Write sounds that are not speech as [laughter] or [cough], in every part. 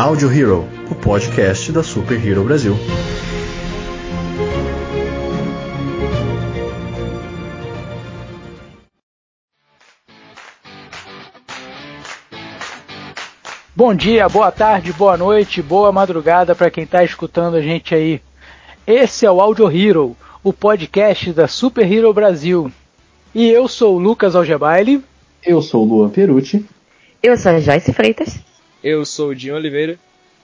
Audio Hero, o podcast da Super Hero Brasil. Bom dia, boa tarde, boa noite, boa madrugada para quem está escutando a gente aí. Esse é o Audio Hero, o podcast da Super Hero Brasil. E eu sou o Lucas Algebaile. Eu sou o Luan Perucci. Eu sou a Joyce Freitas. Eu sou o Dinho Oliveira.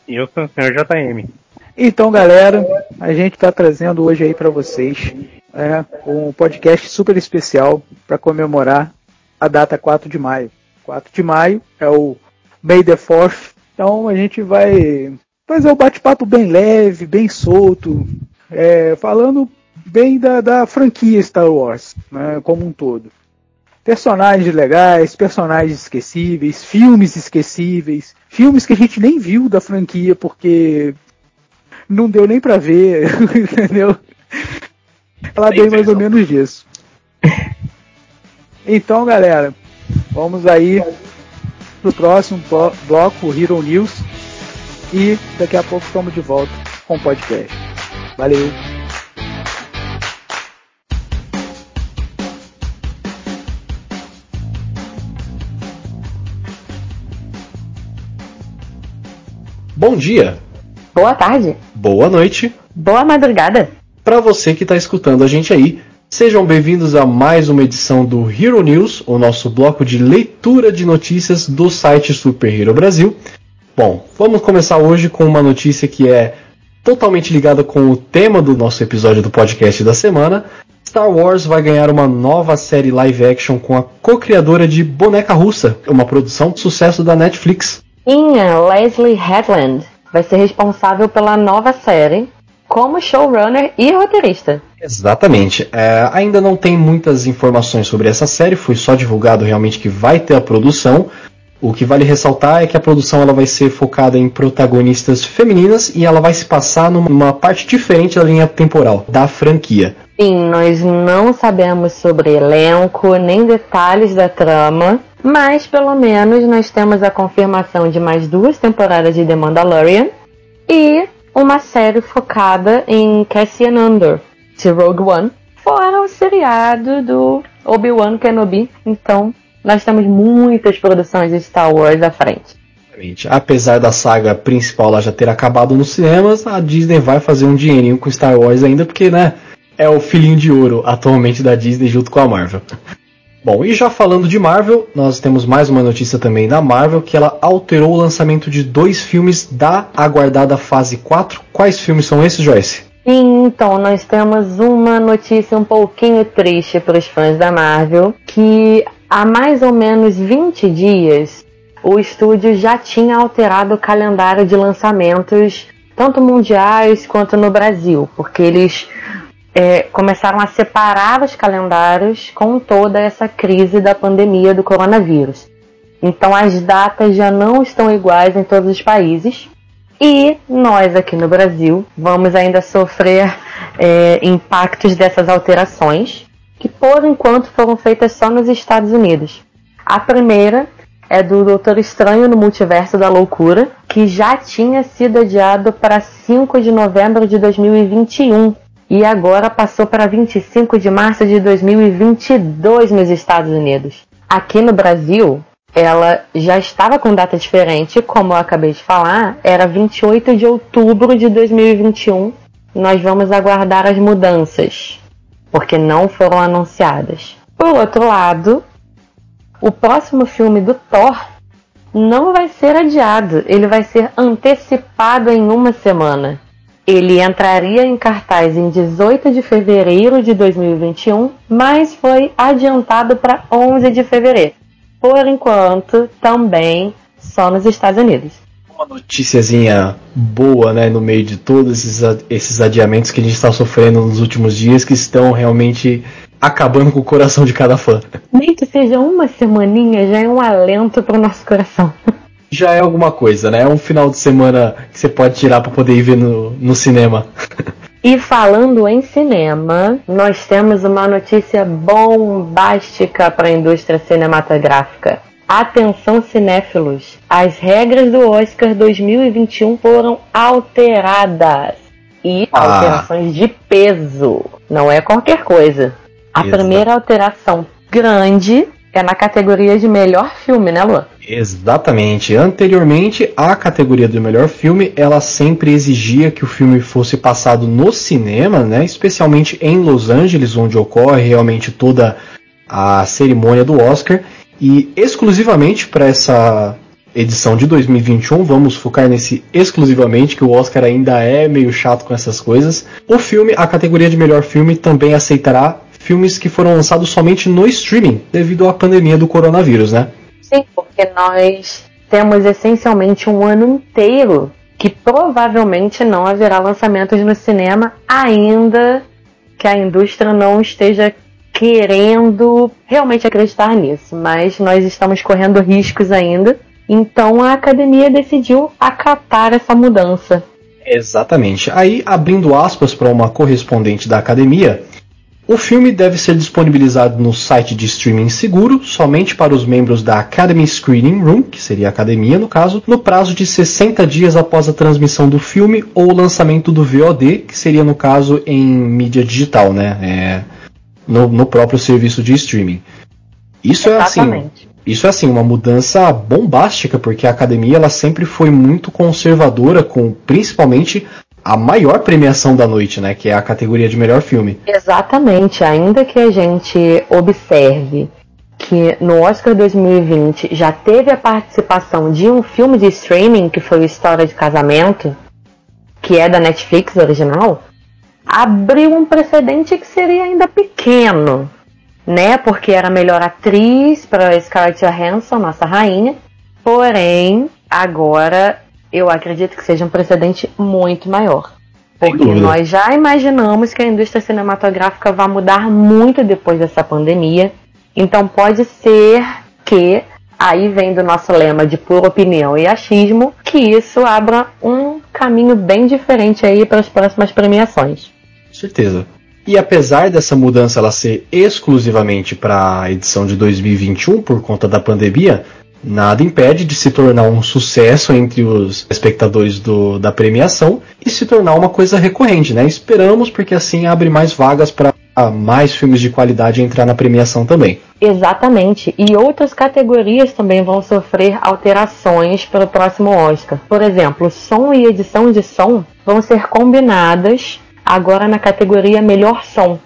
E eu sou o Sr. JM. Então, galera, a gente está trazendo hoje aí para vocês é, um podcast super especial para comemorar a data 4 de maio. 4 de maio é o May the Fourth. Então a gente vai fazer um bate-papo bem leve, bem solto, é, falando bem da, da, franquia Star Wars, né, como um todo. Personagens legais, personagens esquecíveis, filmes esquecíveis, filmes que a gente nem viu da franquia porque não deu nem pra ver, [laughs] entendeu? Falar bem mais ou menos disso. Então, galera, vamos aí pro próximo bloco, o Hero News. E daqui a pouco estamos de volta com o podcast. Valeu! Bom dia. Boa tarde. Boa noite. Boa madrugada. Para você que está escutando a gente aí, sejam bem-vindos a mais uma edição do Hero News, o nosso bloco de leitura de notícias do site Super Hero Brasil. Bom, vamos começar hoje com uma notícia que é totalmente ligada com o tema do nosso episódio do podcast da semana. Star Wars vai ganhar uma nova série live action com a co-criadora de Boneca Russa, uma produção de sucesso da Netflix. Inha Leslie Headland vai ser responsável pela nova série como showrunner e roteirista. Exatamente. É, ainda não tem muitas informações sobre essa série, foi só divulgado realmente que vai ter a produção. O que vale ressaltar é que a produção ela vai ser focada em protagonistas femininas e ela vai se passar numa parte diferente da linha temporal da franquia. Sim, nós não sabemos sobre elenco nem detalhes da trama, mas pelo menos nós temos a confirmação de mais duas temporadas de The Mandalorian e uma série focada em Cassian Andor, de Rogue One, fora o seriado do Obi-Wan Kenobi. Então, nós temos muitas produções de Star Wars à frente. Apesar da saga principal lá já ter acabado nos cinemas, a Disney vai fazer um dinheirinho com Star Wars ainda, porque, né, é o filhinho de ouro atualmente da Disney junto com a Marvel. Bom, e já falando de Marvel, nós temos mais uma notícia também da Marvel, que ela alterou o lançamento de dois filmes da aguardada fase 4. Quais filmes são esses, Joyce? Então, nós temos uma notícia um pouquinho triste para os fãs da Marvel, que há mais ou menos 20 dias o estúdio já tinha alterado o calendário de lançamentos, tanto mundiais quanto no Brasil, porque eles é, começaram a separar os calendários com toda essa crise da pandemia do coronavírus. Então as datas já não estão iguais em todos os países. E nós aqui no Brasil vamos ainda sofrer é, impactos dessas alterações, que por enquanto foram feitas só nos Estados Unidos. A primeira é do Doutor Estranho no Multiverso da Loucura, que já tinha sido adiado para 5 de novembro de 2021 e agora passou para 25 de março de 2022 nos Estados Unidos. Aqui no Brasil, ela já estava com data diferente, como eu acabei de falar, era 28 de outubro de 2021. Nós vamos aguardar as mudanças, porque não foram anunciadas. Por outro lado, o próximo filme do Thor não vai ser adiado, ele vai ser antecipado em uma semana. Ele entraria em cartaz em 18 de fevereiro de 2021, mas foi adiantado para 11 de fevereiro. Por enquanto, também só nos Estados Unidos. Uma noticiazinha boa, né, no meio de todos esses, esses adiamentos que a gente está sofrendo nos últimos dias, que estão realmente acabando com o coração de cada fã. Nem que seja uma semaninha, já é um alento para o nosso coração. [laughs] já é alguma coisa, né? É um final de semana que você pode tirar para poder ir ver no, no cinema. E falando em cinema, nós temos uma notícia bombástica para a indústria cinematográfica. Atenção cinéfilos, as regras do Oscar 2021 foram alteradas. E Ah. alterações de peso, não é qualquer coisa. A Exato. primeira alteração grande é na categoria de melhor filme, né, Lu? Exatamente. Anteriormente, a categoria do melhor filme, ela sempre exigia que o filme fosse passado no cinema, né? Especialmente em Los Angeles, onde ocorre realmente toda a cerimônia do Oscar. E exclusivamente para essa edição de 2021, vamos focar nesse exclusivamente, que o Oscar ainda é meio chato com essas coisas. O filme, a categoria de melhor filme, também aceitará filmes que foram lançados somente no streaming, devido à pandemia do coronavírus, né? Sim, porque nós temos essencialmente um ano inteiro que provavelmente não haverá lançamentos no cinema, ainda que a indústria não esteja querendo realmente acreditar nisso. Mas nós estamos correndo riscos ainda. Então a academia decidiu acatar essa mudança. Exatamente. Aí, abrindo aspas para uma correspondente da academia, o filme deve ser disponibilizado no site de streaming seguro somente para os membros da Academy Screening Room, que seria a academia no caso, no prazo de 60 dias após a transmissão do filme ou o lançamento do VOD, que seria no caso em mídia digital, né? É, no, no próprio serviço de streaming. Isso é assim, Exatamente. isso é assim uma mudança bombástica, porque a academia ela sempre foi muito conservadora com principalmente a maior premiação da noite, né, que é a categoria de melhor filme. Exatamente, ainda que a gente observe que no Oscar 2020 já teve a participação de um filme de streaming que foi História de Casamento, que é da Netflix original, abriu um precedente que seria ainda pequeno, né? Porque era a melhor atriz para Scarlett Johansson, nossa rainha. Porém, agora eu acredito que seja um precedente muito maior. Porque nós já imaginamos que a indústria cinematográfica vai mudar muito depois dessa pandemia. Então pode ser que, aí vem do nosso lema de pura opinião e achismo, que isso abra um caminho bem diferente aí para as próximas premiações. Certeza. E apesar dessa mudança ela ser exclusivamente para a edição de 2021 por conta da pandemia, nada impede de se tornar um sucesso entre os espectadores do- da premiação e se tornar uma coisa recorrente, né? Esperamos porque assim abre mais vagas para mais filmes de qualidade entrar na premiação também. Exatamente. E outras categorias também vão sofrer alterações para o próximo Oscar. Por exemplo, som e edição de som vão ser combinadas agora na categoria Melhor Som.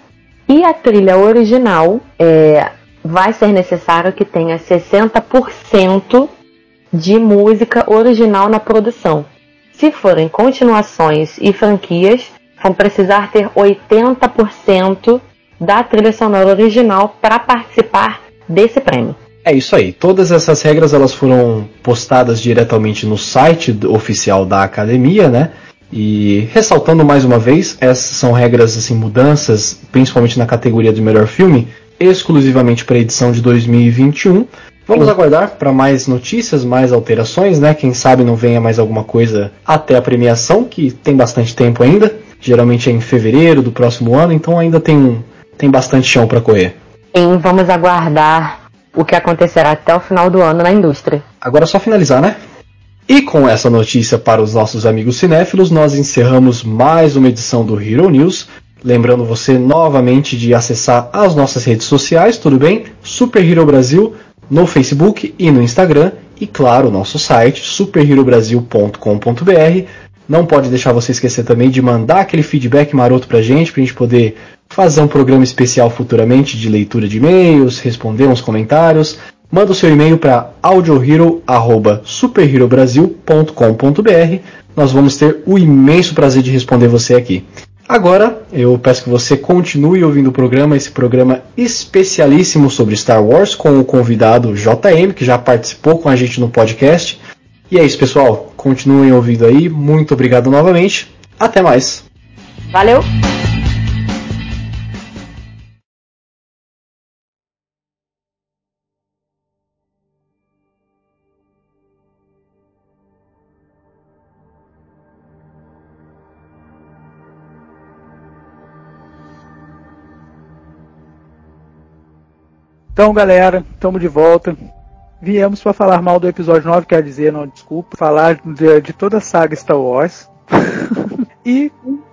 E a trilha original é, vai ser necessário que tenha 60% de música original na produção. Se forem continuações e franquias, vão precisar ter 80% da trilha sonora original para participar desse prêmio. É isso aí. Todas essas regras elas foram postadas diretamente no site oficial da academia, né? E ressaltando mais uma vez, essas são regras assim mudanças, principalmente na categoria de melhor filme, exclusivamente para a edição de 2021. Vamos aguardar para mais notícias, mais alterações, né? Quem sabe não venha mais alguma coisa até a premiação, que tem bastante tempo ainda. Geralmente é em fevereiro do próximo ano, então ainda tem tem bastante chão para correr. E vamos aguardar o que acontecerá até o final do ano na indústria. Agora é só finalizar, né? E com essa notícia para os nossos amigos cinéfilos, nós encerramos mais uma edição do Hero News. Lembrando você novamente de acessar as nossas redes sociais, tudo bem? Super Hero Brasil no Facebook e no Instagram. E claro, o nosso site superherobrasil.com.br. Não pode deixar você esquecer também de mandar aquele feedback maroto pra gente, pra gente poder fazer um programa especial futuramente de leitura de e-mails, responder uns comentários. Manda o seu e-mail para audiohero@superherobrasil.com.br. Nós vamos ter o imenso prazer de responder você aqui. Agora, eu peço que você continue ouvindo o programa, esse programa especialíssimo sobre Star Wars com o convidado JM, que já participou com a gente no podcast. E é isso, pessoal. Continuem ouvindo aí. Muito obrigado novamente. Até mais. Valeu! Então, galera, estamos de volta. Viemos para falar mal do episódio 9, quer dizer, não, desculpa, falar de, de toda a saga Star Wars. [laughs] e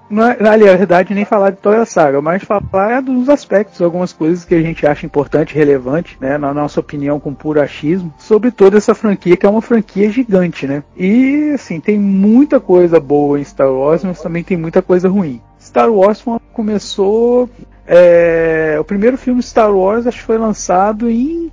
na, na verdade, nem falar de toda a saga, mas falar dos aspectos, algumas coisas que a gente acha importante, relevante, né, na nossa opinião, com puro achismo, sobre toda essa franquia, que é uma franquia gigante, né? E, assim, tem muita coisa boa em Star Wars, mas também tem muita coisa ruim. Star Wars começou. É, o primeiro filme Star Wars acho que foi lançado em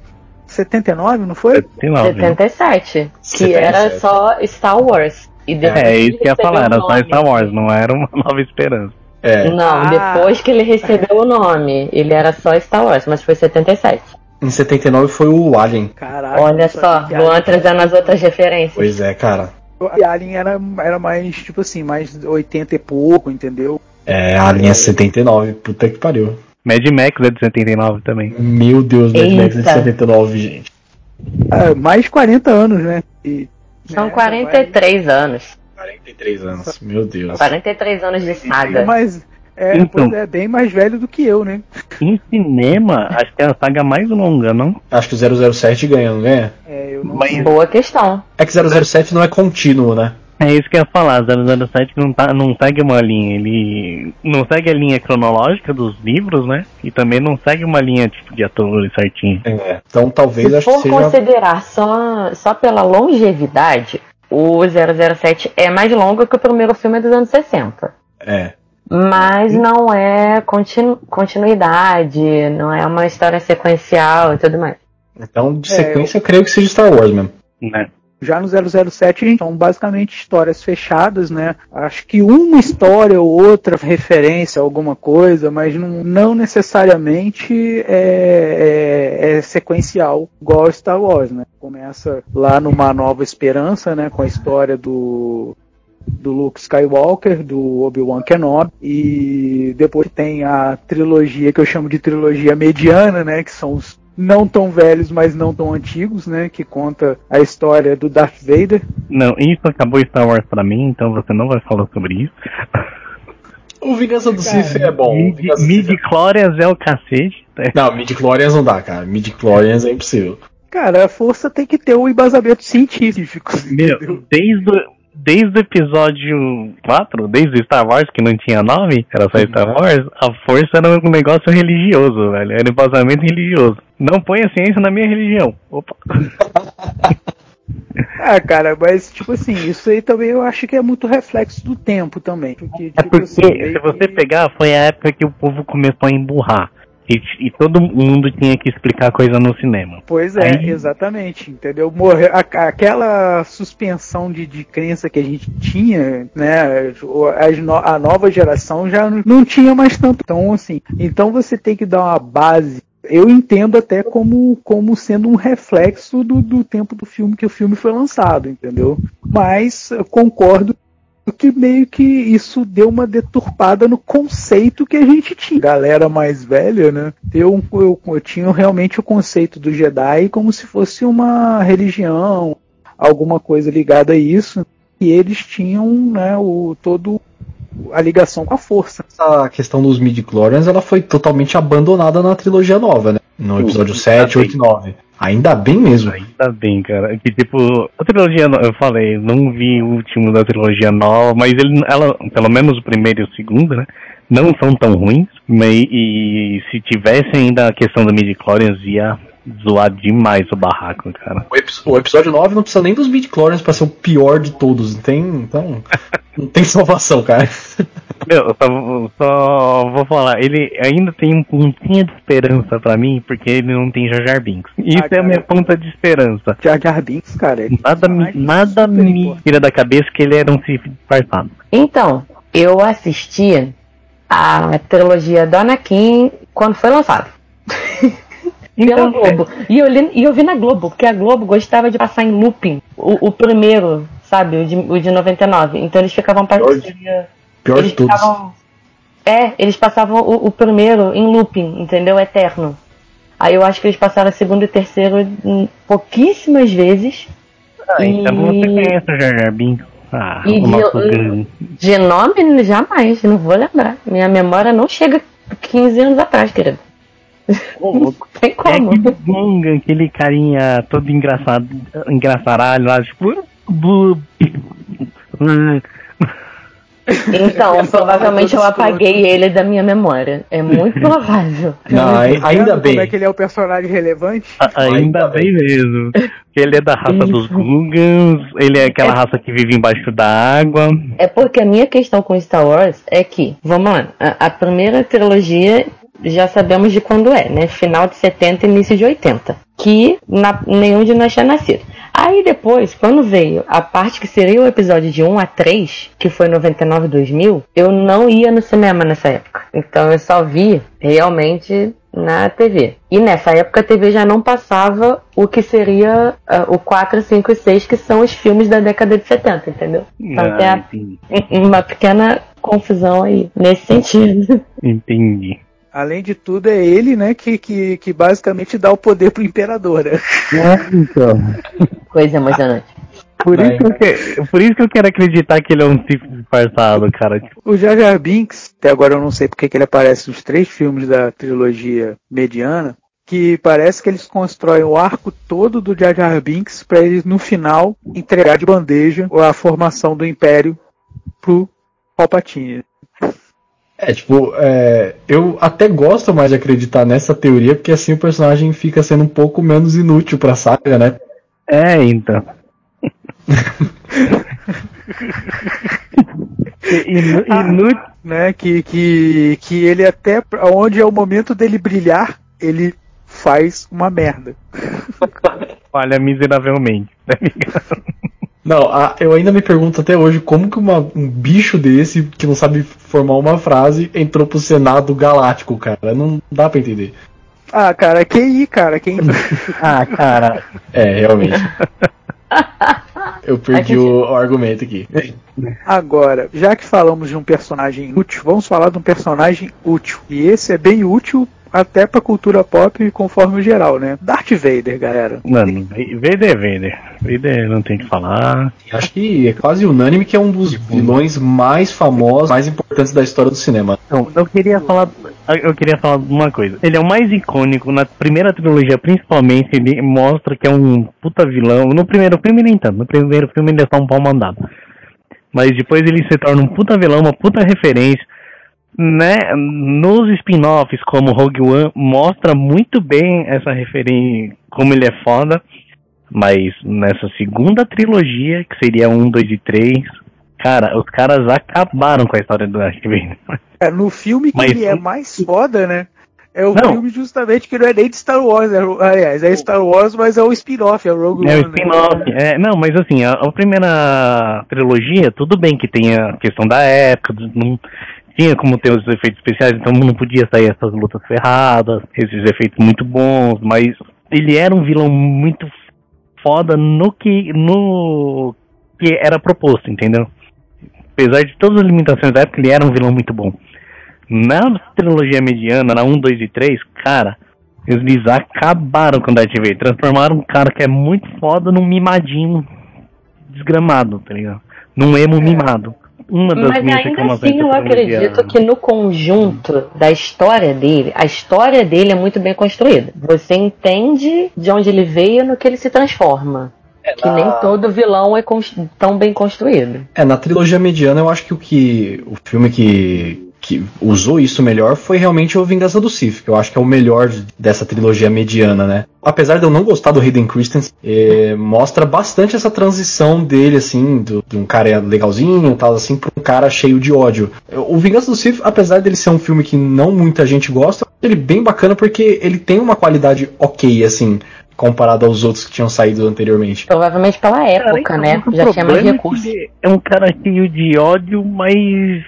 79, não foi? 79. 77. Que 77. era só Star Wars. E depois É, isso que ia falar, era o só. Star Wars, não era uma [laughs] nova esperança. É, Não, Ah. depois que ele recebeu o nome, ele era só Star Wars, mas foi 77. em 79 foi o Alien. Caraca. Olha só, Luan Alien- trazendo as outras referências. Pois é, cara. E Alien era, era mais, tipo assim, mais 80 e pouco, entendeu? É, Alien é 79, puta que pariu. Mad Max é de 79 também. Meu Deus, Mad Max é de Eita. 79, gente. Ah, mais de 40 anos, né? E, São né, 43 anos. 43 anos, meu Deus. 43 anos de É, saga. mais, é, Então. é, bem mais velho do que eu, né? Em cinema, acho que é a saga mais longa, não? Acho que o 007 ganha, não ganha? É, eu não Mas-. Boa questão. É que 007 não é contínuo, né? É isso que eu ia falar, 007 não, tá, não segue uma linha, ele não segue a linha cronológica dos livros, né? E também não segue uma linha tipo de atores certinho. É. Então talvez Se acho que for seja. considerar só, só pela longevidade, o 007 é mais longo que o primeiro filme dos anos 60. É. Mas não é continu- continuidade, não é uma história sequencial e tudo mais. Então, de É, sequência, eu creio que seja Star Wars mesmo. Né? Já no 007 são basicamente histórias fechadas, né? Acho que uma história ou outra referência a alguma coisa, mas não, não necessariamente é, é- é sequencial, igual Star Wars, né? Começa lá numa Nova Esperança, né? Com a história do do Luke Skywalker, do Obi-Wan Kenobi, e depois tem a trilogia que eu chamo de trilogia mediana, né, que são os não tão velhos, mas não tão antigos, né, que conta a história do Darth Vader. Não, isso acabou Star Wars pra mim, então você não vai falar sobre isso. O Vingança do Sith é bom. Sith é- Midi-chlorians é o cacete. né? Não, midi-chlorians não dá, cara. Midi-chlorians é impossível. Cara, a força tem que ter o embasamento científico. [laughs] Meu, entendeu? desde, o- desde o episódio 4, desde o Star Wars, que não tinha nome, era só Star Wars, a força era um negócio religioso, velho. Era embasamento religioso. Não põe a ciência na minha religião. Opa. [laughs] Ah, cara, mas tipo assim, isso aí também eu acho que é muito reflexo do tempo também. Porque, É tipo porque, assim, se você que- pegar, foi a época que o povo começou a emburrar. E, e todo mundo tinha que explicar coisa no cinema. Pois é, Aí- exatamente, entendeu? Morre, a- aquela suspensão de, de crença que a gente tinha, né? no- a nova geração já não, não tinha mais tanto. Então, assim, então você tem que dar uma base. Eu entendo até como, como sendo um reflexo do, do tempo do filme que o filme foi lançado, entendeu? Mas concordo que meio que isso deu uma deturpada no conceito que a gente tinha. Galera mais velha, né? Eu, eu, eu tinha realmente o conceito do Jedi como se fosse uma religião, alguma coisa ligada a isso. E eles tinham, né, o todo a ligação com a força. Essa questão dos midi-chlorians, ela foi totalmente abandonada na trilogia nova, né? No episódio Sim, 7, ainda 8 e 9. Ainda bem mesmo. Ainda bem, cara. Que tipo, a trilogia, eu falei, não vi o último da trilogia nova, mas ele, ela, pelo menos o primeiro e o segundo, né? Não são tão ruins. Mas, e se tivesse ainda a questão do midi-chlorians, ia zoar demais o barraco, cara. O, epi- o episódio 9 não precisa nem dos midi-chlorians pra ser o pior de todos. Não tem, então, [laughs] não tem salvação, cara. Meu, eu só, só vou falar, ele ainda tem um pontinho de esperança pra mim, porque ele não tem Jar Jar Binks. Isso é a minha ponta de esperança. Jar Jar Binks, cara. ele- Nada, me- nada me tira da cabeça que ele era um Sith disfarçado. Então, eu assisti a trilogia do Anakin quando foi Pela Globo. E eu, li- e eu vi na Globo, porque a Globo gostava de passar em looping o, o primeiro, sabe? O de, o de 99. Então eles ficavam Pior de- passando. Pior Eles de todos. ficavam. É, eles passavam o, o primeiro em looping, entendeu? Eterno. Aí eu acho que eles passaram o segundo e terceiro pouquíssimas vezes. Ah, então E- você conhece o Jar Jar Binks? Ah, E o de- nosso grande. De nome, jamais, não vou lembrar. Minha memória não chega 15 anos atrás, querido. Tem É como. aquele Gunga, aquele carinha todo engraçado, engraçaralho lá, tipo. bu- Então, [laughs] provavelmente eu apaguei ele da minha memória. É muito provável. Não, ai- ainda bem. Como é que ele é o personagem relevante? A- Ainda Ainda bem mesmo. Ele é da raça dos Gungans, ele é aquela raça que vive embaixo da água. É porque a minha questão com Star Wars é que, vamos lá, a, a primeira trilogia já sabemos de quando é, né? Final de 70 e início de 80. Que na- nenhum de nós tinha nascido. Aí depois, quando veio a parte que seria o episódio de 1 a 3, que foi 99 e 2000, eu não ia no cinema nessa época. Então eu só vi realmente na TV. E nessa época a TV já não passava o que seria ah, o 4, 5 e 6, que são os filmes da década de 70, entendeu? Então tem Ah, a- entendi. uma pequena confusão aí, nesse sentido. entendi. Além de tudo, é ele, né, que, que, que basicamente dá o poder pro imperador. né? então. Coisa emocionante. Por Vai. isso, que eu por isso que eu quero acreditar que ele é um tipo disfarçado, cara. O Jar Jar Binks, até agora eu não sei porque que ele aparece nos três filmes da trilogia mediana, que parece que eles constroem o arco todo do Jar Jar Binks para eles no final entregar de bandeja a formação do Império pro Palpatine. É, tipo, é, eu até gosto mais de acreditar nessa teoria, porque assim o personagem fica sendo um pouco menos inútil pra saga, né? É, então. Inu- inu- né? Que, que, que ele até onde é o momento dele brilhar, ele faz uma merda. falha miseravelmente. tá ligado? Não, a- eu ainda me pergunto até hoje como que uma- um bicho desse, que não sabe formar uma frase, entrou pro Senado Galáctico, cara. Não dá pra entender. Ah, cara, QI, cara, quem [laughs] ah, cara. É, realmente. [laughs] Eu perdi o, o argumento aqui. Agora, já que falamos de um personagem útil, vamos falar de um personagem útil. E esse é bem útil até pra cultura pop conforme o geral, né? Darth Vader, galera. Mano, Vader é Vader. Vader não tem o que falar. Acho que é quase unânime que é um dos vilões mais famosos, mais importantes da história do cinema. Então, eu queria falar. Eu queria falar uma coisa. Ele é o mais icônico na primeira trilogia, principalmente. Ele mostra que é um puta vilão. No primeiro filme, nem tanto. No primeiro filme, ele é só um pau mandado. Mas depois ele se torna um puta vilão, uma puta referência. Né? Nos spin-offs, como Rogue One, mostra muito bem essa referência, como ele é foda. Mas nessa segunda trilogia, que seria 1, 2 e 3, cara, os caras acabaram com a história do Darth Vader. É, no filme que Mas- ele é mais foda, né? É o Não. filme justamente que não é nem de Star Wars, é, aliás, é Star Wars, mas é o spin-off, é o Rogue É o One. né? spin-off. É, não, mas assim, a, a primeira trilogia, tudo bem que tem a questão da época, tinha como ter os efeitos especiais, então não podia sair essas lutas ferradas, esses efeitos muito bons, mas ele era um vilão muito foda no que no que era proposto, entendeu? Apesar de todas as limitações da época, ele era um vilão muito bom. Na trilogia mediana, na 1, 2 e 3, cara, eles acabaram com o Darth Vader. Transformaram um cara que é muito foda num mimadinho desgramado, tá ligado? Num emo mimado. Uma das Mas minhas ainda assim eu acredito que no conjunto da história dele, a história dele é muito bem construída. Você entende de onde ele veio no que ele se transforma. Que nem todo vilão é tão bem construído. É, na trilogia mediana eu acho que o que. O filme que, que usou isso melhor foi realmente o Vingança do Sith, que eu acho que é o melhor dessa trilogia mediana, né? Apesar de eu não gostar do Hayden Christensen, eh, mostra bastante essa transição dele, assim, do- de um cara legalzinho tal, assim, pra um cara cheio de ódio. O Vingança do Sith, apesar dele ser um filme que não muita gente gosta, ele é bem bacana porque ele tem uma qualidade ok, assim, comparado aos outros que tinham saído anteriormente. Provavelmente pela época, Cara, né? o Já tinha mais é recursos. ele É um cara cheio de ódio, mas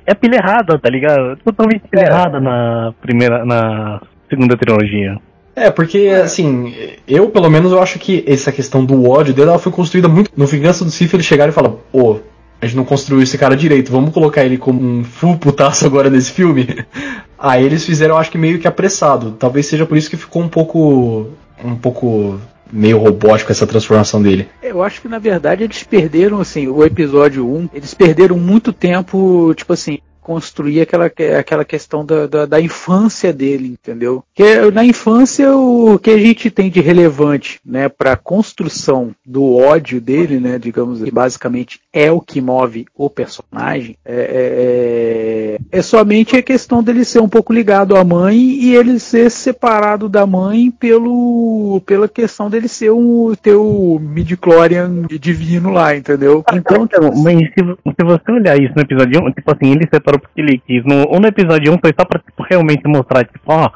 é pilha errada, tá ligado? Totalmente pilha É. errada na primeira, na segunda trilogia. É, porque, assim, eu pelo menos eu acho que essa questão do ódio dele ela foi construída muito. No Vingança do Sith ele chegaram e falar, pô, a gente não construiu esse cara direito, vamos colocar ele como um full putaço agora nesse filme. [laughs] Aí eles fizeram, eu acho que meio que apressado. Talvez seja por isso que ficou um pouco. Um pouco meio robótico essa transformação dele. Eu acho que na verdade eles perderam, assim, o episódio 1, eles perderam muito tempo, tipo assim, construir aquela, aquela questão da, da, da, infância dele, entendeu? Que na infância o que a gente tem de relevante, né, para construção do ódio dele, né, digamos que basicamente é o que move o personagem, é, é, é, é somente a questão dele ser um pouco ligado à mãe e ele ser separado da mãe pelo pela questão dele ser um ter o midichlorian divino lá, entendeu? Então, então mas se, se você olhar isso no episódio 1, tipo assim, ele separou porque ele quis. No, no episódio 1 foi só pra tipo, realmente mostrar, tipo, ó,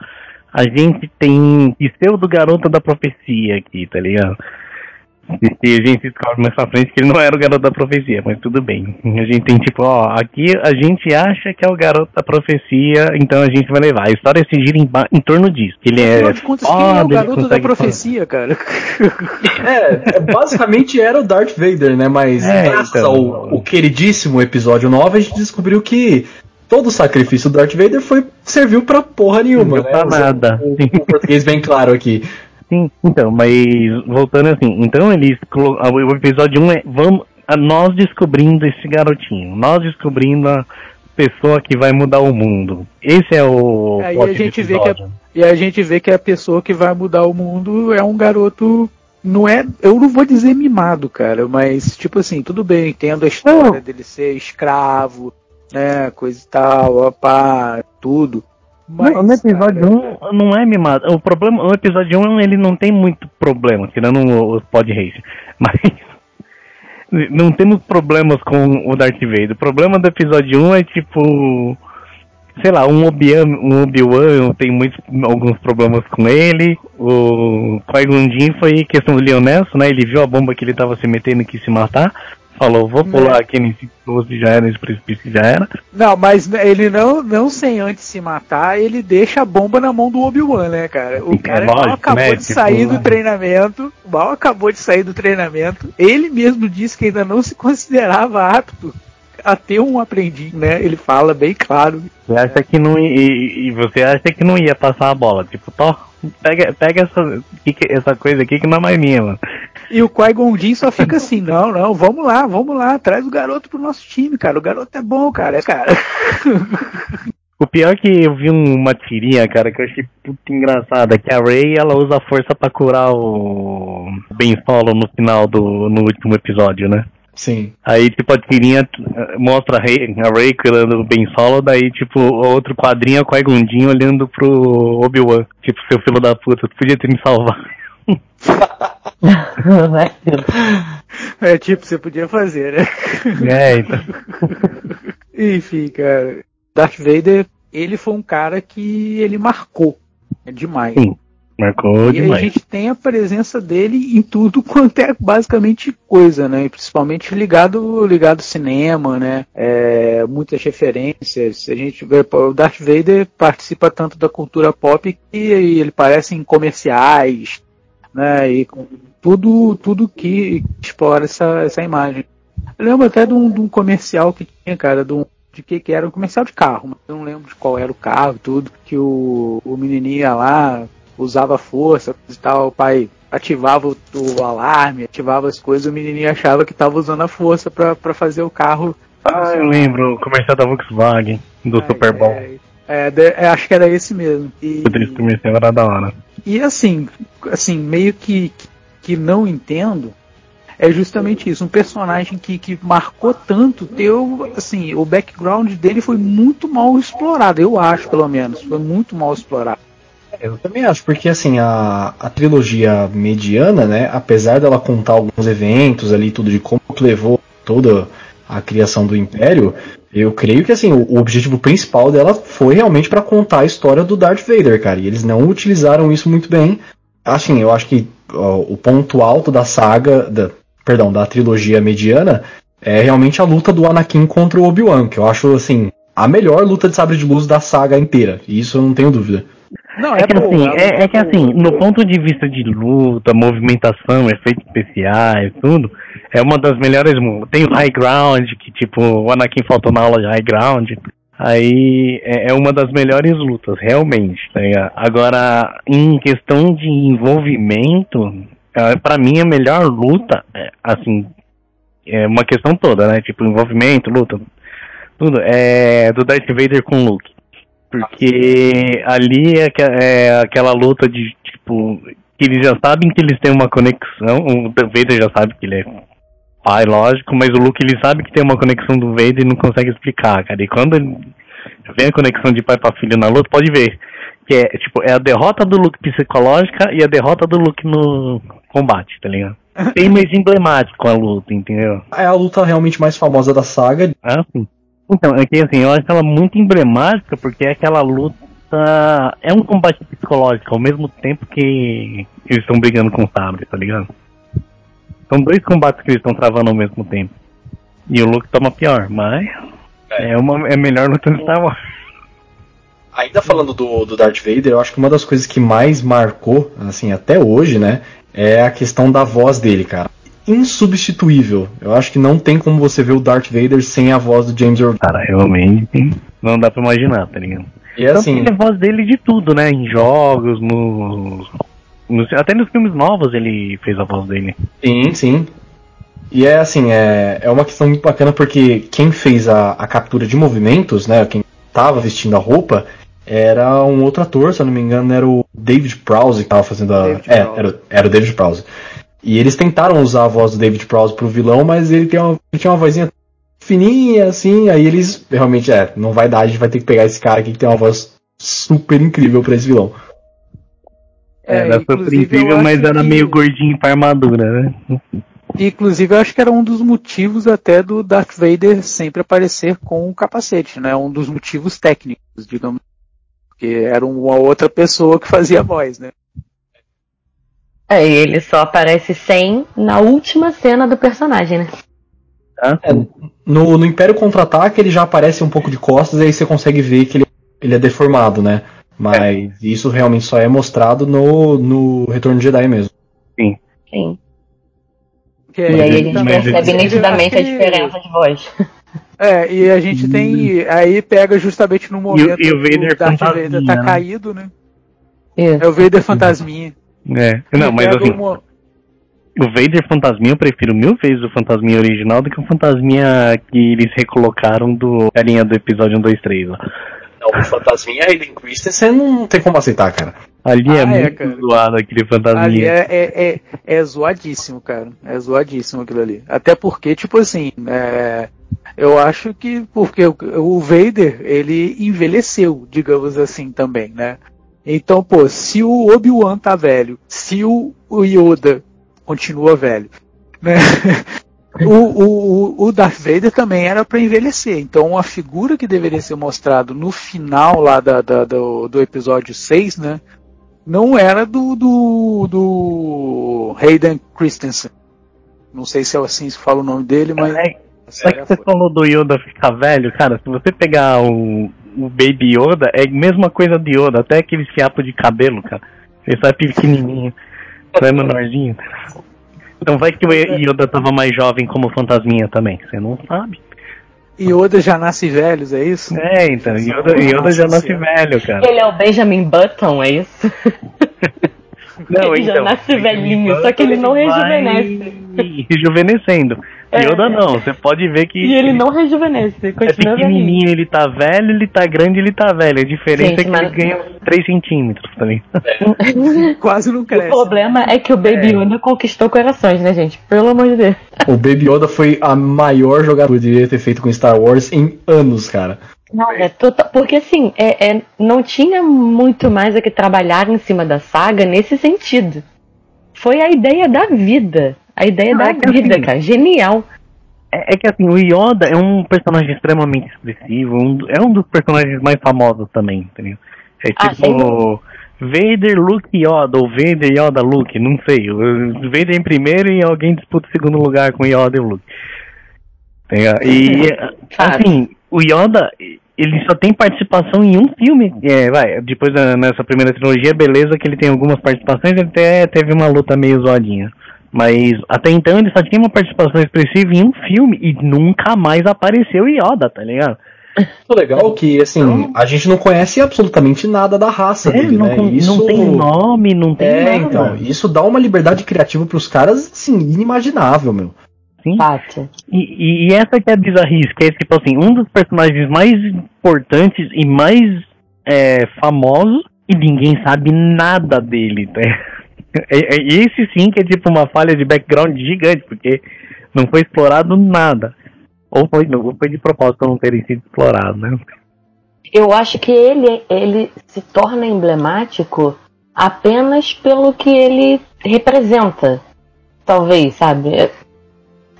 a gente tem pseudo garota da profecia aqui, tá ligado? E a gente descobre mais pra frente que ele não era o garoto da profecia, mas tudo bem. A gente tem tipo, ó, aqui a gente acha que é o garoto da profecia, então a gente vai levar. A história se gira em, em torno disso. Que ele é. De contas, quem é o garoto da profecia, falar. cara? [laughs] É, é, basicamente era o Darth Vader, né? Mas é, graças então... ao o queridíssimo episódio 9, a gente descobriu que todo o sacrifício do Darth Vader foi serviu pra porra nenhuma, não né? Pra nada. O, o, português bem claro aqui. Sim, então, mas voltando assim, então eles o episódio 1 é vamos nós descobrindo esse garotinho, nós descobrindo a pessoa que vai mudar o mundo. Esse é o Aí a gente vê que a, e a gente vê que a pessoa que vai mudar o mundo é um garoto não é, eu não vou dizer mimado, cara, mas tipo assim, tudo bem, entendo a história não. dele ser escravo, né, coisa e tal, opá, tudo. Mas, no episódio 1 um, não é mimado. O problema, o episódio 1 um, ele não tem muito problema, tirando o pod race. [laughs] Mas não temos problemas com o Darth Vader. O problema do episódio 1 um é tipo, sei lá, um Obi-Wan, um Obi-Wan tem muitos alguns problemas com ele. O Qui-Gon foi questão do Leonesso, né? Ele viu a bomba que ele tava se metendo e quis se matar falou, vou né? pular aqui nesse poço já era, nesse precipício já era. Não, mas ele não, não sem antes se matar, ele deixa a bomba na mão do Obi-Wan, né, cara? O é cara lógico, mal acabou né? de tipo... sair do treinamento, mal acabou de sair do treinamento, ele mesmo disse que ainda não se considerava apto a ter um aprendiz, né? Ele fala bem claro. Você acha que não e, e você acha que não ia passar a bola, tipo, tó, pega, pega essa, essa coisa aqui que não é mais minha, mano. E o Qui-Gon só fica assim, não, não, vamos lá, vamos lá, traz o garoto pro nosso time, cara. O garoto é bom, cara, é cara. [laughs] O pior é que eu vi uma tirinha, cara, que eu achei puta engraçada, que a Ray ela usa a força para curar o Ben Solo no final do no último episódio, né? Sim. Aí, tipo, a tirinha mostra a Ray, a Ray curando o Ben Solo, daí, tipo, outro quadrinho é o qui olhando pro Obi-Wan. Tipo, seu filho da puta, tu podia ter me salvado. [laughs] [laughs] é tipo, você podia fazer, né? É, então. [laughs] Enfim, cara. Darth Vader, ele foi um cara que ele marcou demais. Sim, marcou e demais. a gente tem a presença dele em tudo [laughs] quanto é basicamente coisa, né? Principalmente ligado ligado ao cinema, né? É, muitas referências. A gente vê, o Darth Vader participa tanto da cultura pop que ele parece em comerciais, né? E com tudo, tudo que explora essa, essa imagem. Eu lembro até de um, de um comercial que tinha, cara, de, um, de que, que era um comercial de carro, mas eu não lembro de qual era o carro, tudo, que o, o menininho ia lá, usava força e tal, o pai ativava o, o, alarme, ativava as coisas, o menininho achava que estava usando a força para fazer o carro. Ah, eu lembro, o comercial da Volkswagen, do ah, Super Bowl. É, é, é, acho que era esse mesmo. E, esse comercial era da hora. E assim, assim, meio que, que não entendo é justamente isso, um personagem que, que marcou tanto, teu, assim, o background dele foi muito mal explorado, eu acho, pelo menos, foi muito mal explorado. Eu também acho, porque assim, a, a trilogia mediana, né, apesar dela contar alguns eventos ali, tudo de como levou toda a criação do Império, eu creio que assim, o, objetivo principal dela foi realmente para contar a história do Darth Vader, cara. E eles não utilizaram isso muito bem. Assim, eu acho que ó, o ponto alto da saga, da, perdão, da trilogia mediana é realmente a luta do Anakin contra o Obi-Wan, que eu acho assim, a melhor luta de sabre de luz da saga inteira. E isso eu não tenho dúvida. Não, é, é que bom, assim, é, é, que assim, no ponto de vista de luta, movimentação, efeitos especiais, tudo, é uma das melhores. Tem o High Ground, que tipo, o Anakin faltou na aula de High Ground. Aí é, é uma das melhores lutas, realmente. Tá Agora, em questão de envolvimento, é, para mim a melhor luta, é, assim, é uma questão toda, né? Tipo, envolvimento, luta, tudo, é do Darth Vader com o Luke. Porque ali é, é aquela luta de, tipo, que eles já sabem que eles têm uma conexão. O Vader já sabe que ele é pai, lógico, mas o Luke ele sabe que tem uma conexão do Vader e não consegue explicar, cara. E quando ele vem a conexão de pai pra filho na luta, pode ver. Que é, tipo, é a derrota do Luke psicológica e a derrota do Luke no combate, tá ligado? [laughs] Bem mais emblemático a luta, entendeu? É a luta realmente mais famosa da saga. Ah, sim. Então, é que assim, eu acho ela muito emblemática porque é aquela luta. É um combate psicológico, ao mesmo tempo que eles estão brigando com o sabre, tá ligado? São dois combates que eles estão travando ao mesmo tempo. E o Luke toma pior, mas é, uma, é melhor luta do Star Wars. Ainda falando do, do Darth Vader, eu acho que uma das coisas que mais marcou, assim, até hoje, né, é a questão da voz dele, cara. Insubstituível. Eu acho que não tem como você ver o Darth Vader sem a voz do James Earl. Cara, realmente não dá pra imaginar, tá ligado? E Tanto assim, que ele é voz dele de tudo, né? Em jogos, nos, nos- até nos filmes novos ele fez a voz dele. sim, sim. E é assim, é, é uma questão muito bacana porque quem fez a, a captura de movimentos, né, quem tava vestindo a roupa, era um outro ator, se eu não me engano, era o David Prowse que tava fazendo a. David é, Prowse. era, o- era o David Prowse. E eles tentaram usar a voz do David Prowse pro vilão, mas ele, tem uma, ele tinha uma vozinha fininha, assim, aí eles realmente, é, não vai dar, a gente vai ter que pegar esse cara aqui que tem uma voz super incrível pra esse vilão. É, era surpreendível, eu mas era que- meio gordinho pra armadura, né? Inclusive, eu acho que era um dos motivos até do Darth Vader sempre aparecer com o capacete, né? Um dos motivos técnicos, digamos. Porque era uma outra pessoa que fazia a voz, né? É, e ele só aparece sem na última cena do personagem, né? Tá? É, no, no Império Contra-Ataque ele já aparece um pouco de costas, e aí você consegue ver que ele, ele é deformado, né? Mas isso realmente só é mostrado no, no Retorno de Jedi mesmo. Sim. Que E aí a gente percebe nitidamente a diferença de voz. [laughs] É, e a gente tem. Aí pega justamente no momento e o Vader Darth Vader tá né? caído, né? Isso. É o Vader fantasminha. É. Não, E mas assim, uma- o Vader fantasminha eu prefiro mil vezes o fantasminha original do que o fantasminha que eles recolocaram do carinha do episódio 1, 2, 3 lá. Não, o Fantasminha Hayden Christensen não tem como aceitar, cara. Ali Ah, é é, muito cara. zoado aquele fantasminha. Ali é, é, é, é zoadíssimo, cara. É zoadíssimo aquilo ali. Até porque, tipo assim, é, eu acho que porque o, o Vader, ele envelheceu, digamos assim, também, né? Então, pô, se o Obi-Wan tá velho, se o, o Yoda continua velho, né? [laughs] O, o, o- Darth Vader também era para envelhecer. Então a figura que deveria ser mostrado no final lá da, da- do, do episódio 6, né? Não era do, do, do Hayden Christensen. Não sei se é assim que se fala o nome dele, mas. É, Só que você foi. falou do Yoda ficar velho, cara, se você pegar o, o Baby Yoda, é a mesma coisa de Yoda, até aquele fiapo de cabelo, cara. Ele sai pequenininho, sai menorzinho. Então vai que o Yoda tava mais jovem como fantasminha também, você não sabe. Yoda já nasce velhos, é isso? É, então, Yoda, Yoda já nasce velho, cara. Ele é o Benjamin Button, é isso? Não, ele já então, nasce velhinho, só que ele não rejuvenesce. Rejuvenescendo. É. Yoda não, você pode ver que E ele não rejuvenesce, é continua velhinho. pequenininho, ele tá velho, ele tá grande, ele tá velho. A diferença Gente, é que mas- ele ganha 3 centímetros também. [laughs] Quase não O cresce. problema é que o Baby Yoda conquistou corações, né, gente? Pelo amor de Deus. O Baby Yoda foi a maior jogada que poderia ter feito com Star Wars em anos, cara. Cara, tota- porque assim, é, é- não tinha muito mais a que trabalhar em cima da saga nesse sentido. Foi a ideia da vida. A ideia Não, da é vida, assim- cara. Genial. É, é que assim, o Yoda é um personagem extremamente expressivo, um, é um dos personagens mais famosos também, entendeu? É Ah, tipo Vader, Luke, Yoda, ou Vader, Yoda, Luke, não sei. Vader em primeiro e alguém disputa o segundo lugar com Yoda e o Luke. E Claro. assim, o Yoda, ele só tem participação em um filme. É, vai, depois da- nessa primeira trilogia, beleza que ele tem algumas participações, ele até teve uma luta meio zoadinha. Mas até então ele só tinha uma participação expressiva em um filme e nunca mais apareceu Yoda, tá ligado? O legal é que, assim, a gente não conhece absolutamente nada da raça É, dele, não, né? não Isso... tem nome, não tem É, nada. então, isso dá uma liberdade criativa pros caras, assim, inimaginável, meu. Sim. Fato. E, e, e essa que é a bizarrice, que é tipo assim, um dos personagens mais importantes e mais é, famosos e ninguém sabe nada dele, tá? É, é, esse sim que é tipo uma falha de background gigante, porque não foi explorado nada. Ou foi, ou foi de propósito não terem sido explorado, né? Eu acho que ele, ele se torna emblemático apenas pelo que ele representa. Talvez, sabe?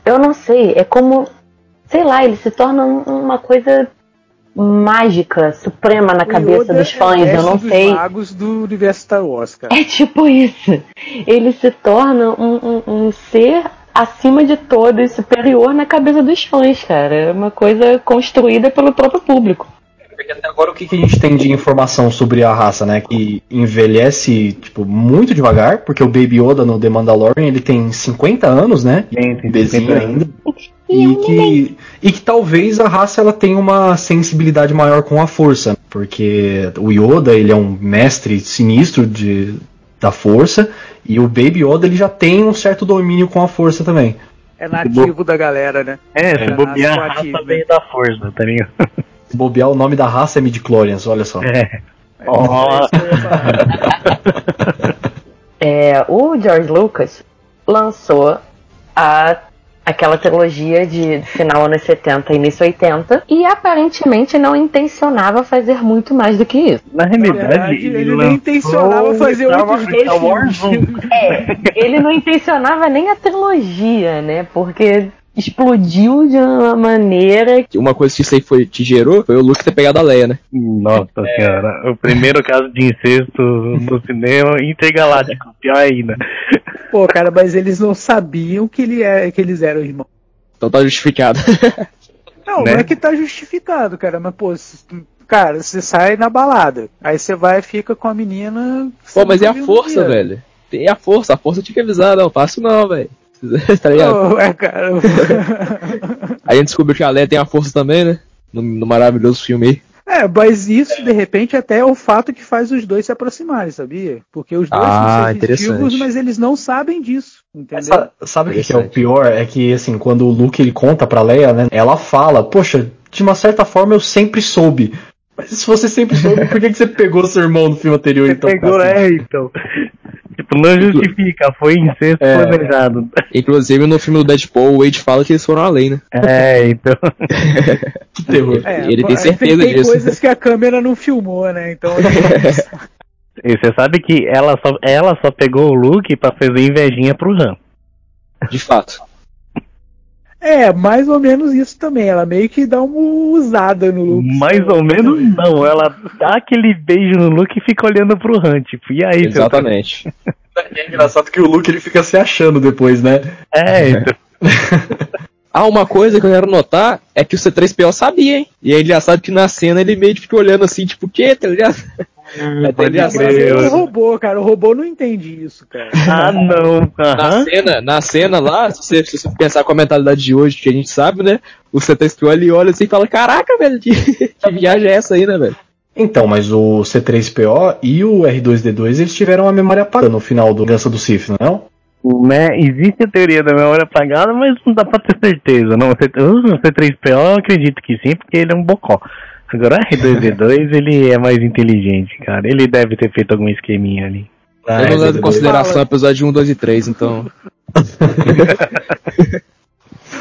Eu não sei, é como. Sei lá, ele se torna uma coisa mágica, suprema na O cabeça Yoda dos fãs, é eu não dos sei. magos do universo Star Wars, cara. É tipo isso. Ele se torna um, um- um ser acima de todos, superior na cabeça dos fãs, cara. É uma coisa construída pelo próprio público. Porque até agora o que, que a gente tem de informação sobre a raça, né? Que envelhece, tipo, muito devagar, porque o Baby Yoda no The Mandalorian, ele tem 50 anos, né? Tem, tem Bezinho 50 ainda. E que, e que talvez a raça ela tenha uma sensibilidade maior com a força, porque o Yoda ele é um mestre sinistro de, da força e o Baby Yoda ele já tem um certo domínio com a força também. É nativo da galera, né? É, se É, bobear a raça né? veio da força, tá ligado? Se bobear o nome da raça é midichlorians, olha só. É. Ó. [laughs] É, o George Lucas lançou a, aquela trilogia de final anos 70 início 80 e aparentemente não intencionava fazer muito mais do que isso. Na realidade, ele nem lançou intencionava fazer outros dois filmes. [laughs] É, ele não intencionava nem a trilogia, né? Porque explodiu de uma maneira Que Uma coisa que isso aí foi, te gerou foi o Luke ter pegado a Leia, né? Nossa senhora, o primeiro caso de incesto no cinema intergaláctico, pior ainda. Pô, cara, mas eles não sabiam que, ele é, que eles eram irmãos. Então tá justificado. [laughs] Não, Né? não é que tá justificado, cara, mas pô, cara, você sai na balada, aí você vai e fica com a menina. Pô, mas é a força, dia. velho. Tem a força, a força tinha que avisar, não, faço não, velho. [laughs] tá ligado? Pô, é, cara. Aí [laughs] a gente descobriu que a Leia tem a força também, né? No, no maravilhoso filme aí. É, mas isso, de repente, até é o fato que faz os dois se aproximarem, sabia? Porque os dois Ah, são vivos, mas eles não sabem disso, entendeu? Sa- sabe o que, é o pior? É que assim, quando o Luke ele conta pra Leia, né? Ela fala, poxa, de uma certa forma eu sempre soube. Mas se você sempre soube, por que, que você pegou seu irmão no filme anterior Você então? pegou, assim? é, então. Tipo, não justifica, foi incesto É. planejado. [laughs] Inclusive no filme do Deadpool, o Wade fala que eles foram além, né? É, então. [laughs] Que terror. É, ele tem pô, certeza tem disso. coisas que a câmera não filmou, né? Então, [laughs] E você sabe que ela só, ela só pegou o Luke pra fazer invejinha pro Han. De fato. É, mais ou menos isso também. Ela meio que dá uma usada no Luke. Mais ou menos não, ela dá aquele beijo no Luke e fica olhando pro Han, tipo, e aí, Exatamente. É engraçado que o Luke ele fica se achando depois, né? É, então. [laughs] Ah, uma coisa que eu quero notar é que o C3PO sabia, hein? E aí ele já sabe que na cena ele meio que fica olhando assim, tipo, o quê? Tá ligado? É crer. O robô, cara, o robô não entende isso, cara. [laughs] Ah, não. Na cena, na cena lá, se você, se você pensar com a mentalidade de hoje, que a gente sabe, né? O C3PO ele olha assim e fala, caraca, velho, que, [laughs] que viagem é essa aí, né, velho? Então, mas o C3PO e o R2D2 eles tiveram a memória apagada no final do Dança do Sith, não é? Né, existe a teoria da memória apagada, mas não dá pra ter certeza. Não, o C- o C3PO eu acredito que sim, porque ele é um bocó. Agora [laughs] o R2D2 ele é mais inteligente, cara. Ele deve ter feito algum esqueminha ali. Ah, eu não levo em R2D2. consideração episódio 1, 2 e 3, então. [laughs]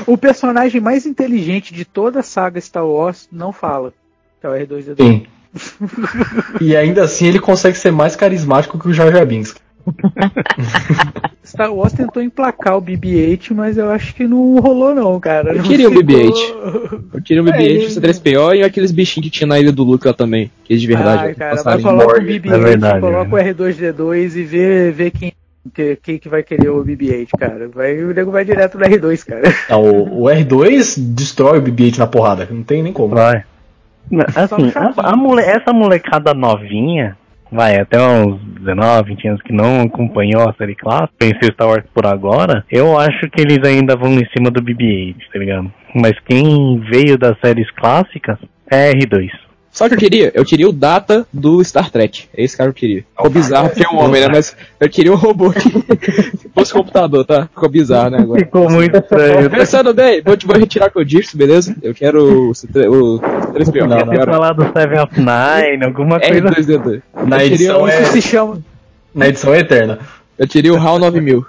O personagem mais inteligente de toda a saga Star Wars não fala. Que é o R2D2. Sim. e ainda assim ele consegue ser mais carismático que o Jar Jar Binks. [laughs] Star Wars tentou emplacar o BB-8, mas eu acho que não rolou não, cara. Eu Não queria o ficou- BB-8. Eu queria o BB-8, ele- o C3PO e aqueles bichinhos que tinha na ilha do Luke lá também. Que de verdade. Ó, cara, vai passarinho. coloca o Borg. BB-8, É verdade, coloca né? o R2D2 e vê, vê quem, que, quem que vai querer o BB-8, cara. Vai, o nego vai direto no R2, cara. Não, o, o R2 destrói o BB-8 na porrada, não tem nem como. Vai. Assim, a, a mole- essa molecada novinha, vai, até uns 19, 20 anos que não acompanhou a série clássica, conheceu Star Wars por agora, eu acho que eles ainda vão em cima do BB-8, tá ligado? Mas quem veio das séries clássicas é R2. Só que eu queria, eu queria o Data do Star Trek. É esse cara que eu queria. Ficou bizarro porque é um homem, né? Mas eu queria um robô que se fosse computador, tá? Ficou bizarro, né? Agora. Ficou muito estranho. Pensando bem, vou, te- vou retirar o que eu disse, beleza? Eu quero o, C3 o C3PO. Não, Ia ter Agora, falado Seven of Nine, alguma coisa assim. R2D2. Na edição o- é- Isso se chama, Na edição é eterna. Eu queria o HAL 9000.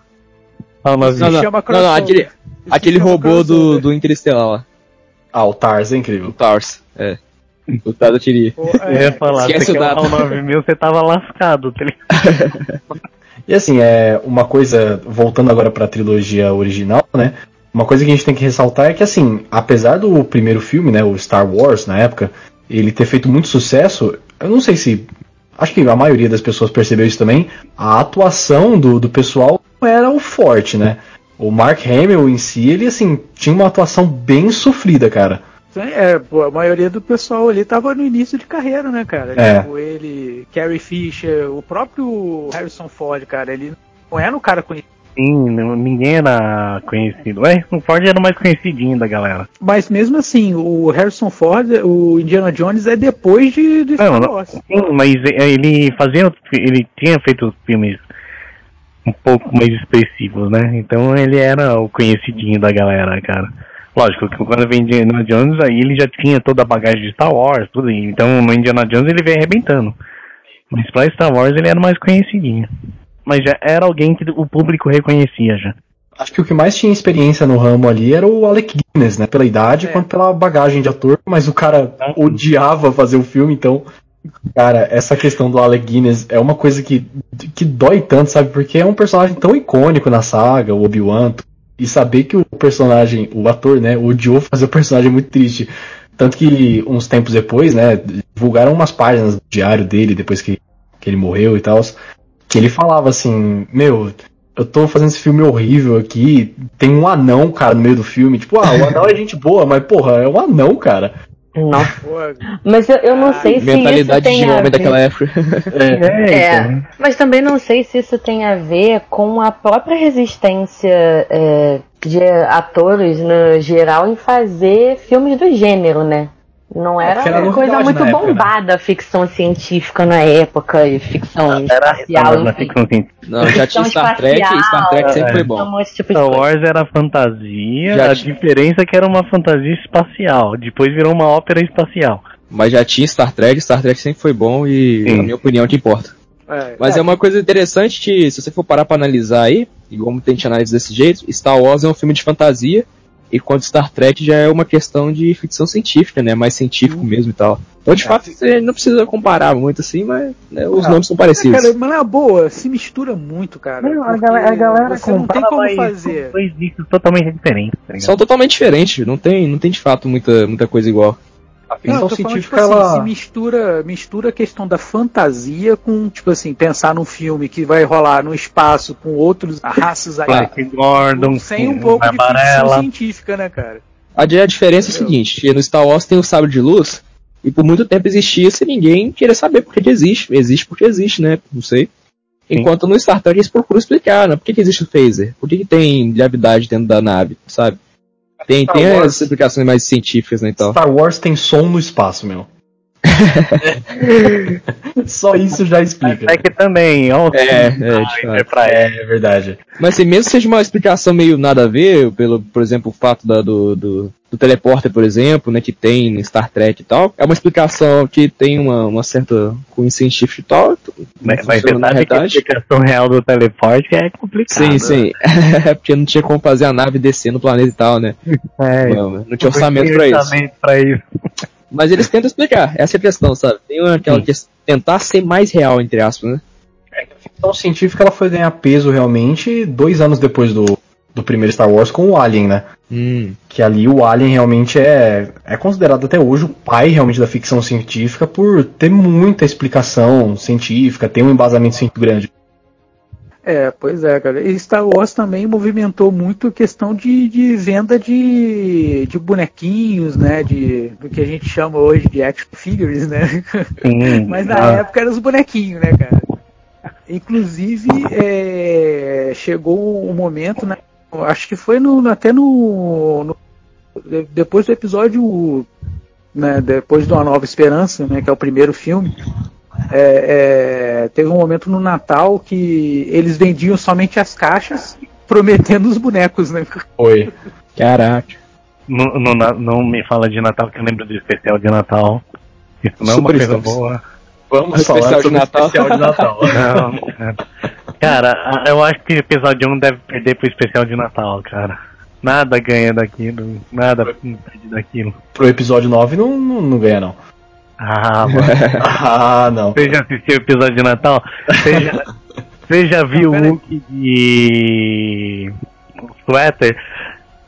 Ah, nós Não, não, chama não, não, aquele, aquele robô do, do Interestelar lá. Ah, o Tars é O incrível. Tars. É. O eu queria. Pô, Eu ia é, falar, Esquece você o quer dado. o 9000, você tava lascado, tá ligado? [laughs] E assim, é uma coisa, voltando agora pra trilogia original, né? Uma coisa que a gente tem que ressaltar é que, assim, apesar do primeiro filme, né, o Star Wars, na época, ele ter feito muito sucesso, eu não sei se. Acho que a maioria das pessoas percebeu isso também. A atuação do, do pessoal não era o forte, né? O Mark Hamill em si, ele, assim, tinha uma atuação bem sofrida, cara. É, pô, a maioria do pessoal ali tava no início de carreira, né, cara? É. Tipo, ele, Carrie Fisher, o próprio Harrison Ford, cara, ele não era um cara conhecido. Sim, não- ninguém era conhecido. Ué, o Ford era o mais conhecidinho da galera. Mas mesmo assim, o Harrison Ford, o Indiana Jones é depois de, de Não, Wars. Sim, mas ele fazia. Ele tinha feito filmes um pouco mais expressivos, né? Então ele era o conhecidinho da galera, cara. Lógico que quando vem Indiana Jones, aí ele já tinha toda a bagagem de Star Wars, tudo. Então no Indiana Jones ele veio arrebentando. Mas pra Star Wars ele era mais conhecidinho. Mas já era alguém que o público reconhecia já. Acho que o que mais tinha experiência no ramo ali era o Alec Guinness, né? Pela idade É. quanto pela bagagem de ator, mas o cara odiava fazer o filme, então. Cara, essa questão do Alec Guinness é uma coisa que, que dói tanto, sabe? Porque é um personagem tão icônico na saga, o Obi-Wan, e saber que o personagem, o ator, né, odiou [laughs] fazer o personagem muito triste. Tanto que uns tempos depois, né, divulgaram umas páginas do diário dele, depois que, que ele morreu e tal, que ele falava assim, meu, eu tô fazendo esse filme horrível aqui, tem um anão, cara, no meio do filme. Tipo, ah, o anão é gente boa, mas porra, é um anão, cara. Não. Pô, Mas eu, eu não sei se isso Mentalidade tem de a homem ver. daquela época. É, [laughs] É, mas também não sei se isso tem a ver com a própria resistência é, de atores no geral em fazer filmes do gênero, né? Não era uma coisa muito época, né? bombada a ficção científica na época e ficção Era espacial, na enfim. ficção científica. Não, já tinha Star Trek e Star Trek sempre foi bom. Tipo Star. Wars era fantasia, Já a tinha. diferença é que era uma fantasia espacial, depois virou uma ópera espacial. Mas já tinha Star Trek, Star Trek sempre foi bom e, Sim. na minha opinião, é o que importa. é, Mas é uma coisa interessante que, se você for parar pra analisar aí, e como tem análise desse jeito, Star Wars é um filme de fantasia, enquanto Star Trek já é uma questão de ficção científica, né? Mais científico mesmo e tal. Então, de fato, você não precisa comparar muito assim, mas né, os Não. nomes são parecidos. Cara, mas na boa, se mistura muito, cara. Não, a galera, a galera você não tem como fazer. são dois discos totalmente diferentes, tá? São totalmente diferentes, não tem, não tem de fato muita, muita coisa igual. A Não, ficção eu tô falando, científica, tipo assim, ela. se mistura, mistura a questão da fantasia com, tipo assim, pensar num filme que vai rolar no espaço com outros [laughs] raças aí. Flash Gordon, sem um pouco de ficção científica, né, cara? A, diferença é o seguinte, que no Star Wars tem o sabre de luz, e por muito tempo existia sem ninguém querer saber por que que existe. Existe porque existe, né? Não sei. Enquanto no Star Trek eles procuram explicar, né? Por que, que existe o phaser? Por que, que tem gravidade dentro da nave, sabe? Tem, Star tem Wars- as explicações mais científicas, né, então. Star Wars tem som no espaço, meu. [laughs] Só isso já explica. É que também, ó, É, é, de fato. é pra ela. É verdade. Mas assim, mesmo que seja uma explicação meio nada a ver, pelo, por exemplo, o fato da- do, do, do teleporter, por exemplo, né, que tem no Star Trek e tal, é uma explicação que tem uma, uma certa científico e tal, Mas, mas você sabe que a explicação real do teleporte é complicada. Sim, sim. É [laughs] porque não tinha como fazer a nave descer no planeta e tal, né? É, Não, não tinha orçamento pra isso. orçamento pra isso. Mas eles tentam explicar, essa é a questão, sabe? Tem uma- aquela questão, tentar ser mais real, entre aspas, né? A ficção científica ela foi ganhar peso realmente dois anos depois do, do primeiro Star Wars com o Alien, né? Hum. Que ali o Alien realmente é, é considerado até hoje o pai realmente da ficção científica por ter muita explicação científica, ter um embasamento científico grande. É, pois é, cara. E Star Wars também movimentou muito a questão de, de venda de, de bonequinhos, né? De, do que a gente chama hoje de action figures, né? Sim, [laughs] Mas na ah, época eram os bonequinhos, né, cara? Inclusive, é, chegou um momento, né, acho que foi no, até no, no- Depois do episódio né, depois de Uma Nova Esperança, né, que é o primeiro filme, é, é, teve um momento no Natal que eles vendiam somente as caixas, prometendo os bonecos, né? Foi. Caraca. Não, não, não me fala de Natal, que eu lembro do especial de Natal. Isso não é uma Super coisa boa. Vamos Especial falar de sobre o Natal. especial de Natal. [laughs] Não, cara. Cara, eu acho que o episódio 1 deve perder pro especial de Natal, cara. Nada ganha daquilo, nada perde daquilo. Pro episódio 9 não, não, não ganha, não. Ah, [laughs] mano. Ah, não. Você já assistiu o episódio de Natal? Você já, [laughs] você já viu o look de suéter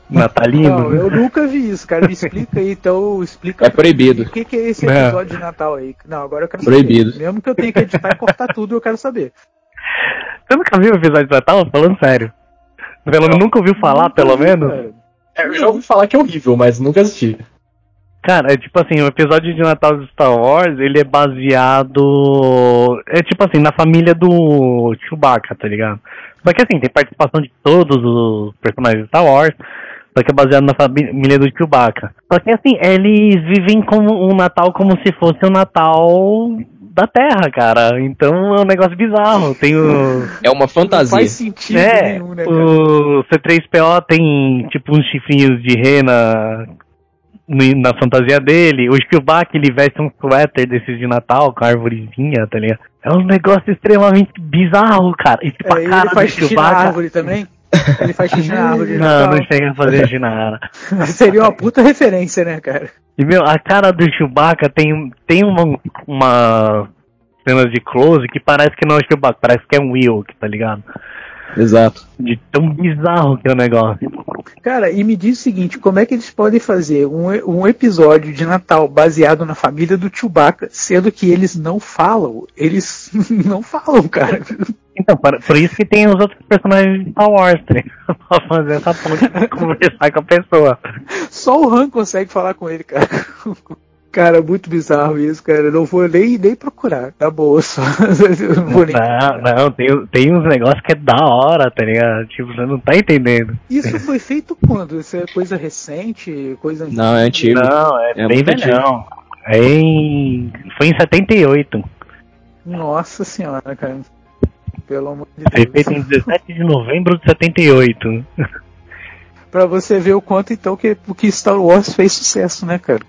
natalino? Não, eu nunca vi isso, cara. Me explica aí, então explica. É proibido. O que, que é esse Não. episódio de Natal aí? Não, agora eu quero Proibido. saber. Mesmo que eu tenha que editar e cortar tudo, eu quero saber. Você nunca viu o episódio de Natal? Falando sério. Pelo menos nunca ouviu falar, Nunca pelo vi, menos? cara. É, Eu já ouvi falar que é horrível, mas nunca assisti. Cara, é tipo assim, o episódio de Natal de Star Wars, ele é baseado. É tipo assim, na família do Chewbacca, tá ligado? Só que assim, tem participação de todos os personagens de Star Wars, só que é baseado na família do Chewbacca. Só que assim, eles vivem como um Natal como se fosse o Natal da Terra, cara. Então é um negócio bizarro. Tem o. É uma Não fantasia. faz sentido É, nenhum, né, cara? o C3PO tem tipo uns chifrinhos de rena na fantasia dele. O Chewbacca ele veste um suéter desses de Natal com a árvorezinha, tá ligado? É um negócio extremamente bizarro, cara. E tipo, É, a ele cara faz xixi na árvore também? Ele faz xixi na [laughs] árvore. Não, Natal. não chega a fazer de nada. [laughs] Seria uma puta referência, né, cara? E meu, a cara do Chewbacca tem, tem uma, uma cena de close que parece que não é o Chewbacca, parece que é um Wilk, tá ligado? Exato. De tão bizarro que é o negócio. Cara, e me diz o seguinte, como é que eles podem fazer um, um episódio de Natal baseado na família do Chewbacca, sendo que eles não falam? Eles [laughs] não falam, cara. Então, para- por isso que tem os outros personagens de Star Wars, ligado? [laughs] pra fazer essa ponte pra conversar com a pessoa. Só o Han consegue falar com ele, cara. Cara, muito bizarro isso, cara. Eu não vou nem, nem procurar. Tá boa, só. [laughs] Não nem... Não, não, tem, tem uns negócios que é da hora, tá ligado? Tipo, você não tá entendendo. Isso foi feito quando? Isso é coisa recente? Coisa Não, é antigo. Não, é, É bem velhão. É em... Foi em 78. Nossa senhora, cara. Pelo amor de Foi Deus. feito em 17 de novembro de 78. Pra você ver o quanto então que, que Star Wars fez sucesso, né, cara?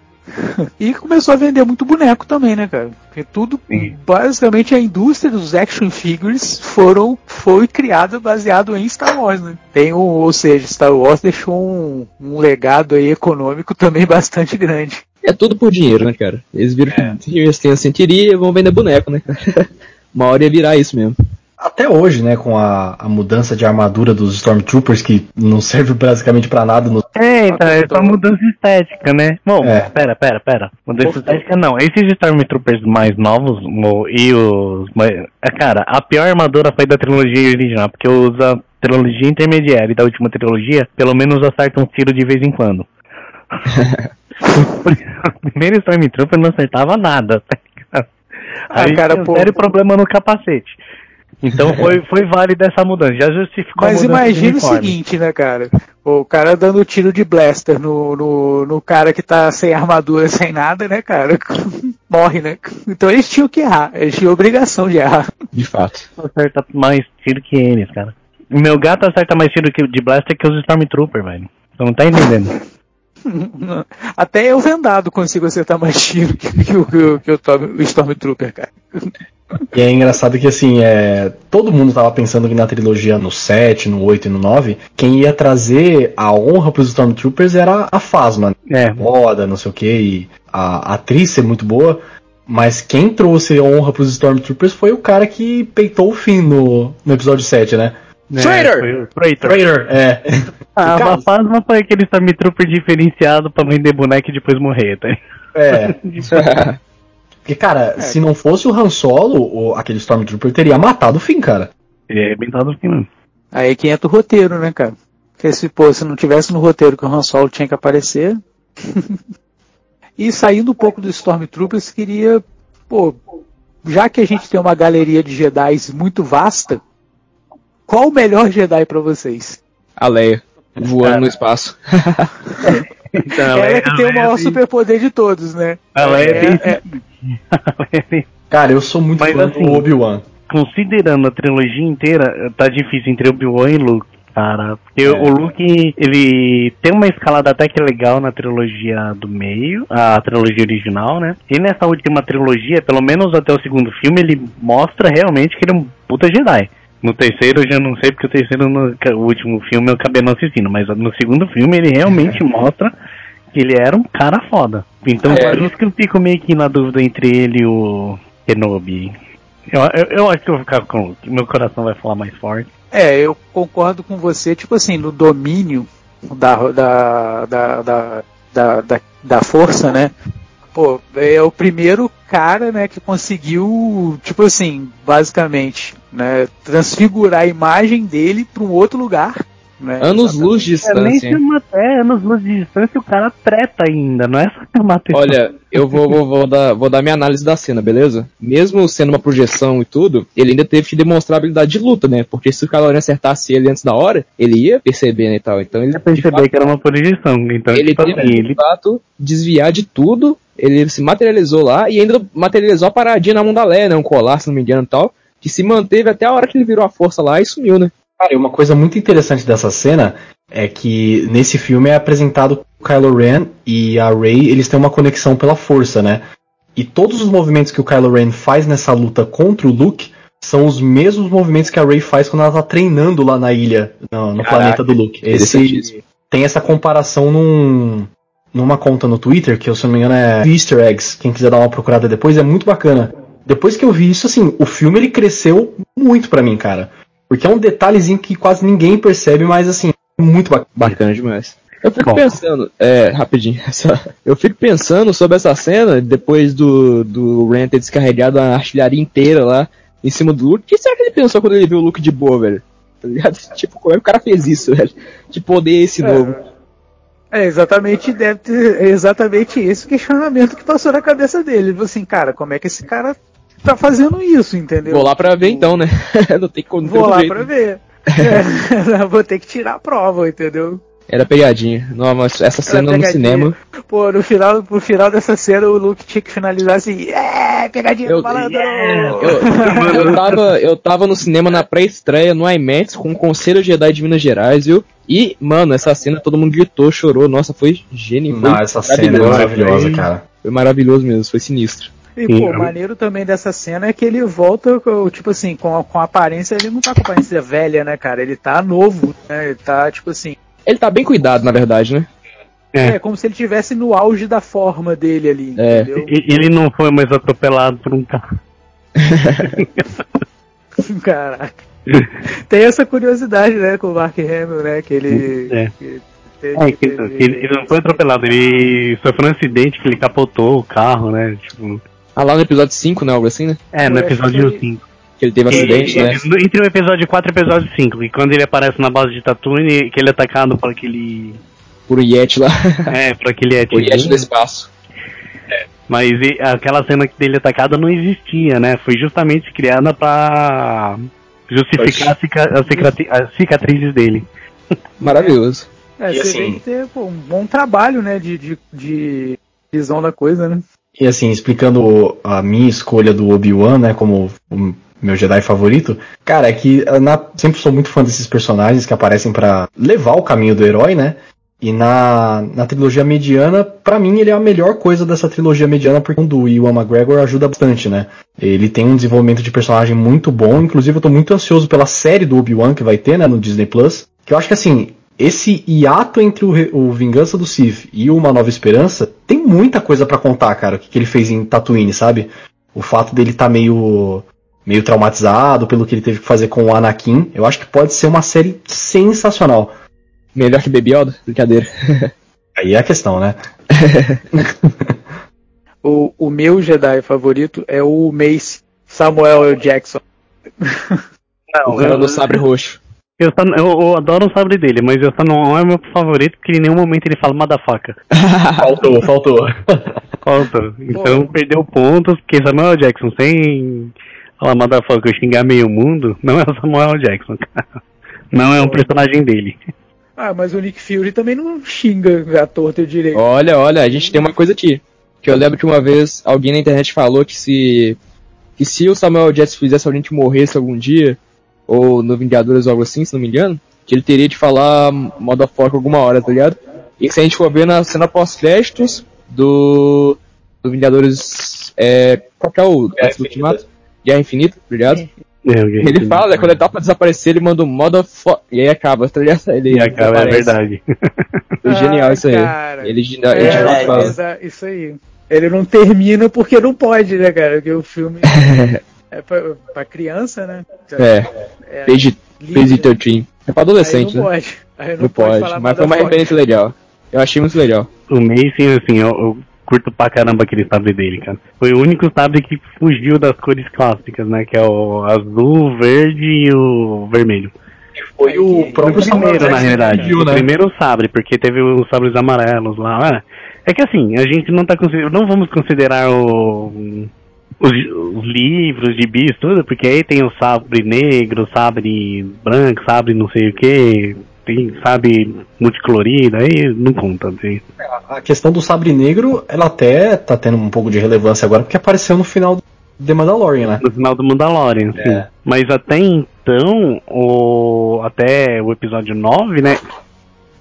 E começou a vender muito boneco também, né, cara? Porque tudo, Sim. basicamente a indústria dos action figures foram, foi criada baseado em Star Wars, né? Tem um, ou seja, Star Wars deixou um, um legado aí econômico também [laughs] bastante grande. É tudo por dinheiro, né, cara? Eles viram que eles têm a sentiria vão vender boneco, né, cara? [laughs] Uma hora ia virar isso mesmo. Até hoje, né, com a, a mudança de armadura dos Stormtroopers, que não serve basicamente pra nada no. É, então, é só mudança estética, né? Bom, É. pera, pera, pera. Mudança estética não. Esses Stormtroopers mais novos e os. é, Cara, a pior armadura foi da trilogia original, porque usa trilogia intermediária e da última trilogia, pelo menos acerta um tiro de vez em quando. [laughs] o primeiro Stormtrooper não acertava nada, tá ligado? Ah, Aí cara, tinha um pô. sério problema no capacete. Então [laughs] foi, foi válida essa mudança, já justificou a Mas mudança de imagina o seguinte, né, cara? O cara dando tiro de blaster no, no, no cara que tá sem armadura, [laughs] sem nada, né, cara? [laughs] Morre, né? Então eles tinham que errar. Eles tinham obrigação de errar. De fato. acerta mais tiro que eles, cara. O meu gato acerta mais tiro que, de blaster que os Stormtrooper, velho. Você não tá entendendo. Até eu vendado consigo acertar mais tiro que, que o- que o- que o Storm- o Stormtrooper, cara. E é engraçado que assim, é, todo mundo tava pensando que na trilogia no 7, no 8 e no 9, quem ia trazer a honra pros Stormtroopers era a Phasma. É, Moda, não sei o que, e a, a atriz ser muito boa. Mas quem trouxe a honra pros Stormtroopers foi o cara que peitou o fim no, no episódio 7, né? Traitor! Foi o Traitor! Traitor, é. Ah, [laughs] Cara, a Phasma foi aquele Stormtrooper diferenciado pra vender boneco e depois morrer, tá? É. [laughs] [laughs] Porque, cara, se não fosse o Han Solo, o- aquele Stormtrooper teria matado o fim, cara. Ele é arrebentado no final. Aí que entra o roteiro, né, cara? Porque se, pô, se não tivesse no roteiro que o Han Solo tinha que aparecer. [laughs] e saindo um pouco do Stormtroopers, queria, pô, já que a gente tem uma galeria de Jedi muito vasta, qual o melhor Jedi pra vocês? A Leia. Voando no espaço. [laughs] Então, ela é que tem o é maior assim- superpoder de todos, né? Ela é, bem- é- ela é bem- [laughs] Cara, eu sou muito Mas fã assim- do Obi-Wan. Considerando a trilogia inteira, tá difícil entre Obi-Wan e Luke, cara. Porque É. o Luke, ele tem uma escalada até que legal na trilogia do meio, a trilogia original, né? E nessa última trilogia, pelo menos até o segundo filme, ele mostra realmente que ele é um puta Jedi. No terceiro eu já não sei, porque o terceiro, no, o último filme eu acabei não assistindo, mas no segundo filme ele realmente [laughs] mostra que ele era um cara foda. Então É. por isso que eu fico meio que na dúvida entre ele e o Kenobi. Eu, eu, eu acho que eu vou ficar com. Meu coração vai falar mais forte. É, eu concordo com você, tipo assim, no domínio da, da, da, da, da, da, da força, né? Pô, é o primeiro cara, né, que conseguiu, tipo assim, basicamente, né, transfigurar a imagem dele para um outro lugar. Né, Anos luz de É, nem distância. se uma, é, anos luz de distância o cara treta ainda, não é só que pessoa. Olha, eu vou, vou, vou, dar, vou dar minha análise da cena, beleza? Mesmo sendo uma projeção e tudo, ele ainda teve que demonstrar habilidade de luta, né? Porque se o Kylo Ren acertasse ele antes da hora, ele ia perceber, né, e tal. Então ele, ia perceber que era uma projeção. Então, ele tipo teve assim, que, ele de fato, desviar de tudo, ele se materializou lá e ainda materializou a paradinha na mão da Leia, né? Um colar, se não me engano e tal, que se manteve até a hora que ele virou a força lá e sumiu, né? Cara, e uma coisa muito interessante dessa cena é que nesse filme é apresentado o Kylo Ren e a Rey, eles têm uma conexão pela força, né? E todos os movimentos que o Kylo Ren faz nessa luta contra o Luke são os mesmos movimentos que a Rey faz quando ela tá treinando lá na ilha, no, no Caraca, planeta do Luke. Esse, tem essa comparação num, numa conta no Twitter, que eu, se não me engano é Easter Eggs, quem quiser dar uma procurada depois, é muito bacana. Depois que eu vi isso, assim, o filme ele cresceu muito pra mim, cara. Porque é um detalhezinho que quase ninguém percebe, mas assim, é muito bacana. Bacana demais. Eu fico Bom. pensando, é, rapidinho, [laughs] eu fico pensando sobre essa cena, depois do, do Ren ter descarregado a artilharia inteira lá em cima do Luke. O que será que ele pensou quando ele viu o Luke de boa, velho? Tá ligado? [laughs] Tipo, como é que o cara fez isso, velho? De poder esse novo. É exatamente, deve ter, é exatamente esse questionamento que passou na cabeça dele. Ele falou assim, cara, como é que esse cara tá fazendo isso, entendeu? Vou lá pra ver então, né? [laughs] não tem como. Vou lá jeito. pra ver. É, [laughs] vou ter que tirar a prova, entendeu? Era pegadinha. Não, mas essa cena no cinema. Pô, no final, no final dessa cena o Luke tinha que finalizar assim, é, pegadinha Eu, do malandro! [laughs] eu, eu, tava, eu tava no cinema na pré-estreia no IMAX com o Conselho Jedi de Minas Gerais, viu? E, mano, essa cena todo mundo gritou, chorou. Nossa, foi genial. Não, essa cena é maravilhosa, cara. Foi maravilhoso mesmo, foi sinistro. E, Sim, pô, o maneiro também dessa cena é que ele volta, com, tipo assim, com a, com a aparência, ele não tá com a aparência velha, né, cara? Ele tá novo, né? Ele tá, tipo assim, Ele tá bem cuidado, na verdade, né? É. é, como se ele tivesse no auge da forma dele ali, É. entendeu? E- Ele não foi mais atropelado por um carro. [laughs] Caraca. Tem essa curiosidade, né, com o Mark Hamill, né, que ele... É. que teve- É, que, teve- que ele, ele não foi atropelado, ele sofreu um acidente que ele capotou o carro, né? Tipo, Ah, lá no episódio 5, né? Algo assim, né? é, no episódio que- 5. Que ele teve um acidente, né? Entre o episódio 4 e o episódio 5, e quando ele aparece na base de Tatooine, que ele é atacado por aquele. Por o Yeti lá. [laughs] É, por aquele o Yeti do Yeti. espaço. Mas e- aquela cena dele atacado não existia, né? Foi justamente criada pra justificar as cicatrizes dele. Maravilhoso. É, E você assim- vê que tem pô, um bom trabalho, né, de, de, de visão da coisa, né? E assim, explicando a minha escolha do Obi-Wan, né, como o meu Jedi favorito, cara, é que na- sempre sou muito fã desses personagens que aparecem pra levar o caminho do herói, né? E na, na trilogia mediana, pra mim ele é a melhor coisa dessa trilogia mediana, porque o do Ewan McGregor ajuda bastante, né? Ele tem um desenvolvimento de personagem muito bom, inclusive eu tô muito ansioso pela série do Obi-Wan que vai ter, né, no Disney Plus. Que eu acho que assim, esse hiato entre o, o Vingança do Sith e o Uma Nova Esperança tem muita coisa pra contar, cara, o que, que ele fez em Tatooine, sabe? O fato dele tá meio meio traumatizado pelo que ele teve que fazer com o Anakin, eu acho que pode ser uma série sensacional. Melhor que Baby Yoda? Brincadeira. [laughs] Aí é a questão, né? [laughs] O, o meu Jedi favorito é o Mace Samuel L. Jackson. Não, O cara do sabre roxo. Eu, só- eu- eu adoro o sabre dele, mas eu só não é meu favorito porque em nenhum momento ele fala motherfucker. [laughs] Faltou, faltou. Falta. Então perdeu pontos, porque Samuel Jackson sem falar motherfucker xingar meio mundo, não é o Samuel Jackson, cara. Não é um personagem dele. Ah, mas o Nick Fury também não xinga a torta e o direito. Olha, olha, a gente tem uma coisa aqui. Que eu lembro que uma vez alguém na internet falou que se. que se o Samuel Jackson fizesse alguém que morresse algum dia, ou no Vingadores ou algo assim, se não me engano, que ele teria de falar motherfucker alguma hora, tá ligado? E se a gente for ver na cena pós-créditos do. do Vingadores. É. Qual que é o. Guerra do Ultimato? Guerra Infinita, obrigado. É, alguém Ele fala, né, quando ele tá pra desaparecer, ele manda um motherfucker. E aí acaba, tá ligado? Ele E acaba, é verdade. É genial Ah, isso aí. cara. Ele, ele, É, é, fala. isso aí. Ele não termina porque não pode, né, cara? Porque o filme [laughs] é pra, pra criança, né? É, É, Page, livre. Page 13. É pra adolescente, Aí não né? pode. Aí não, Não pode, falar mas foi uma motherfucker. referência legal. Eu achei muito legal. O Mason, assim, eu, eu curto pra caramba aquele sabre dele, cara. Foi o único sabre que fugiu das cores clássicas, né? Que é o azul, o verde e o vermelho. Foi o O próprio primeiro, Samuel na realidade. viu, O né? primeiro sabre, porque teve os sabres amarelos lá. É, é que assim, a gente não tá considerando. Não vamos considerar o. Os, os livros de bis, tudo, porque aí tem o sabre negro, sabre branco, sabre não sei o que, tem sabre multicolorido, aí não conta. Assim. A questão do sabre negro, ela até tá tendo um pouco de relevância agora, porque apareceu no final do The Mandalorian, né? no final do Mandalorian, sim. É. Mas até então, o, até o episódio 9, né?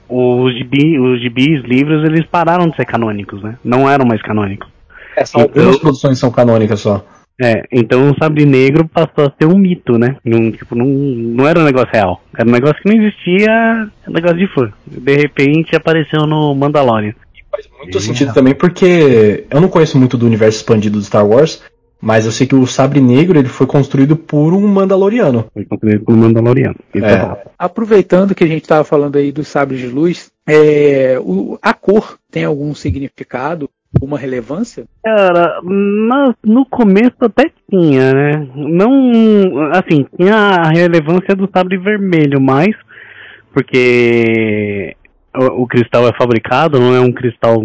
Os, gibi, os gibis, livros, eles pararam de ser canônicos, né? Não eram mais canônicos. É, só Então- algumas produções são canônicas só. É, então o Sabre Negro passou a ser um mito, né? Não, tipo, não, não era um negócio real. Era um negócio que não existia, era um negócio de fã. De repente apareceu no Mandalorian. Faz muito sentido também, porque eu não conheço muito do universo expandido do Star Wars, mas eu sei que o sabre negro ele foi construído por um Mandaloriano. Foi construído pelo Mandaloriano. Isso É. fato. Aproveitando que a gente estava falando aí dos sabres de luz, é, o- a cor tem algum significado, alguma relevância? Cara, na- no começo até tinha, né? Não. Assim, tinha a relevância do sabre vermelho, mas. Porque o, o cristal é fabricado, não é um cristal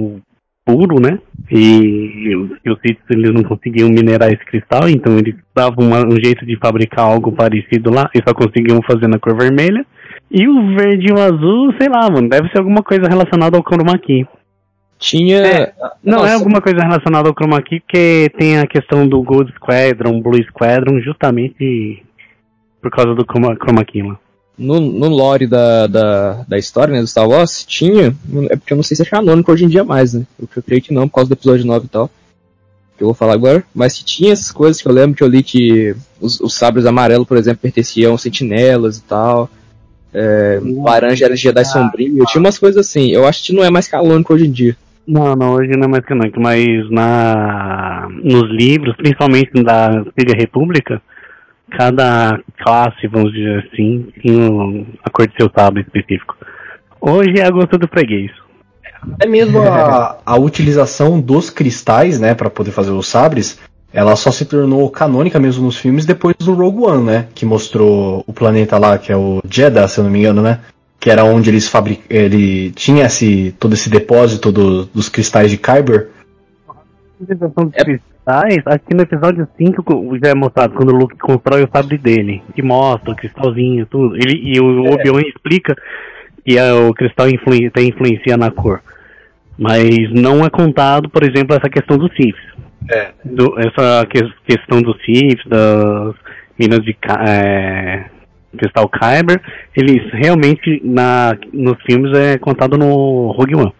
puro, né? E, e os sítios eles não conseguiam minerar esse cristal, então eles davam uma- um jeito de fabricar algo parecido lá e só conseguiam fazer na cor vermelha. E o verde e o azul, sei lá, mano, deve ser alguma coisa relacionada ao chroma. Tinha. É, Não Nossa, é alguma coisa relacionada ao chroma key, porque tem a questão do Gold Squadron, Blue Squadron, justamente por causa do chroma, chroma key lá. No, no lore da, da, da história, né, do Star Wars, tinha. É porque eu não sei se é canônico hoje em dia mais, né? Eu, eu creio que não, por causa do episódio 9 e tal. Que eu vou falar agora. Mas que tinha essas coisas que eu lembro que eu li que os, os sabres amarelos, por exemplo, pertenciam a sentinelas e tal. É, laranja era Jedi sombrio. Tinha umas coisas assim. Eu acho que não é mais canônico hoje em dia. Não, não, hoje não é mais canônico, mas na, nos livros, principalmente da Antiga República, cada classe, vamos dizer assim, tinha a cor de seu sabre específico. Hoje é a gosto do freguês. Até mesmo a, a utilização dos cristais, né, para poder fazer os sabres, ela só se tornou canônica mesmo nos filmes depois do Rogue One, né, que mostrou o planeta lá, que é o Jeddah, se eu não me engano, né, que era onde eles fabric... ele tinha esse todo esse depósito do- dos cristais de Kyber. É- cristais, aqui no episódio 5 já é mostrado quando o Luke constrói o sabre dele, que mostra o cristalzinho, tudo. Ele, e o Obi-Wan explica que é, o cristal tem influencia na cor. Mas não é contado, por exemplo, essa questão dos Siths. É. Do- essa que- questão dos Siths, das minas de é, cristal Kyber, eles realmente na, nos filmes é contado no Rogue One.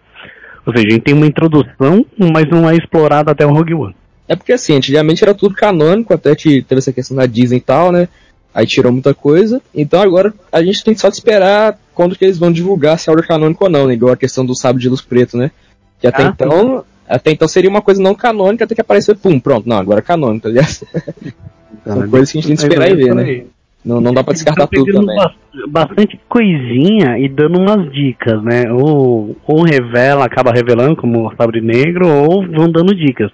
Ou seja, a gente tem uma introdução, mas não é explorado até o Rogue One. É porque assim, antigamente era tudo canônico, até que teve essa questão da Disney e tal, né? Aí tirou muita coisa. Então agora a gente tem só de esperar quando que eles vão divulgar se é algo canônico ou não, né? Igual a questão do sábio de luz preto, né? Que até Ah, então. Até então seria uma coisa não canônica, até que apareceu, pum, pronto, não, agora é canônico, tá ligado? [laughs] São coisas que a gente tem que esperar e ver, né? Não, não dá pra descartar Tá tudo também. bas- bastante coisinha e dando umas dicas, né? Ou, ou revela, acaba revelando como o Sabre Negro, ou vão dando dicas.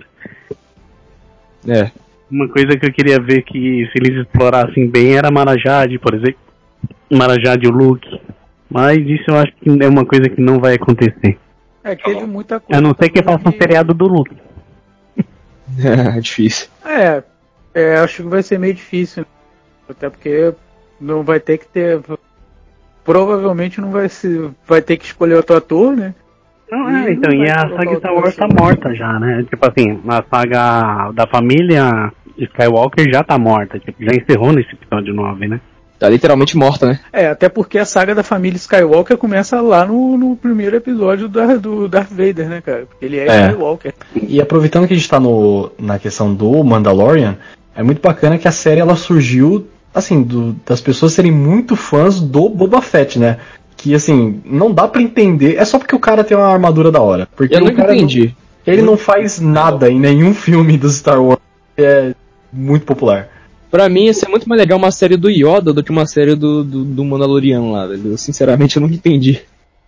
É. Uma coisa que eu queria ver que se eles explorassem bem era Marajade, por exemplo. Marajade e o Luke. Mas isso eu acho que é uma coisa que não vai acontecer. É, teve muita coisa. A não ser que faça um seriado do Luke. [laughs] É difícil. É, é, acho que vai ser meio difícil. Até porque não vai ter que ter. provavelmente não vai se vai ter que escolher outro ator, né? Não, é, então, e a saga Star Wars tá morta já, né? Tipo assim, a saga da família Skywalker já tá morta, tipo, já encerrou nesse episódio 9, né? Tá literalmente morta, né? É, até porque a saga da família Skywalker começa lá no, no primeiro episódio da, do Darth Vader, né, cara? Porque ele é, é, Skywalker. E aproveitando que a gente tá no, na questão do Mandalorian, é muito bacana que a série ela surgiu, assim, do, das pessoas serem muito fãs do Boba Fett, né? Que, assim, não dá para entender. É só porque o cara tem uma armadura da hora. Porque Eu nunca entendi. Não, ele não faz nada em nenhum [laughs] filme do Star Wars. É muito popular. Pra mim, ia ser muito mais legal uma série do Yoda do que uma série do, do, do Mandaloriano lá, velho. Eu, sinceramente, eu não entendi.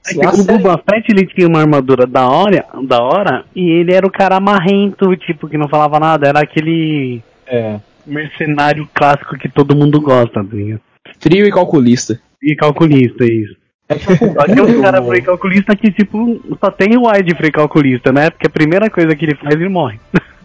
É que o Boba Fett ele tinha uma armadura da hora, da hora e ele era o cara marrento, tipo, que não falava nada, era aquele é. Mercenário clássico que todo mundo gosta, assim. Frio e calculista. E calculista, isso. É Tem um cara free calculista que, tipo, só tem o wide free calculista, né? Porque a primeira coisa que ele faz, ele morre.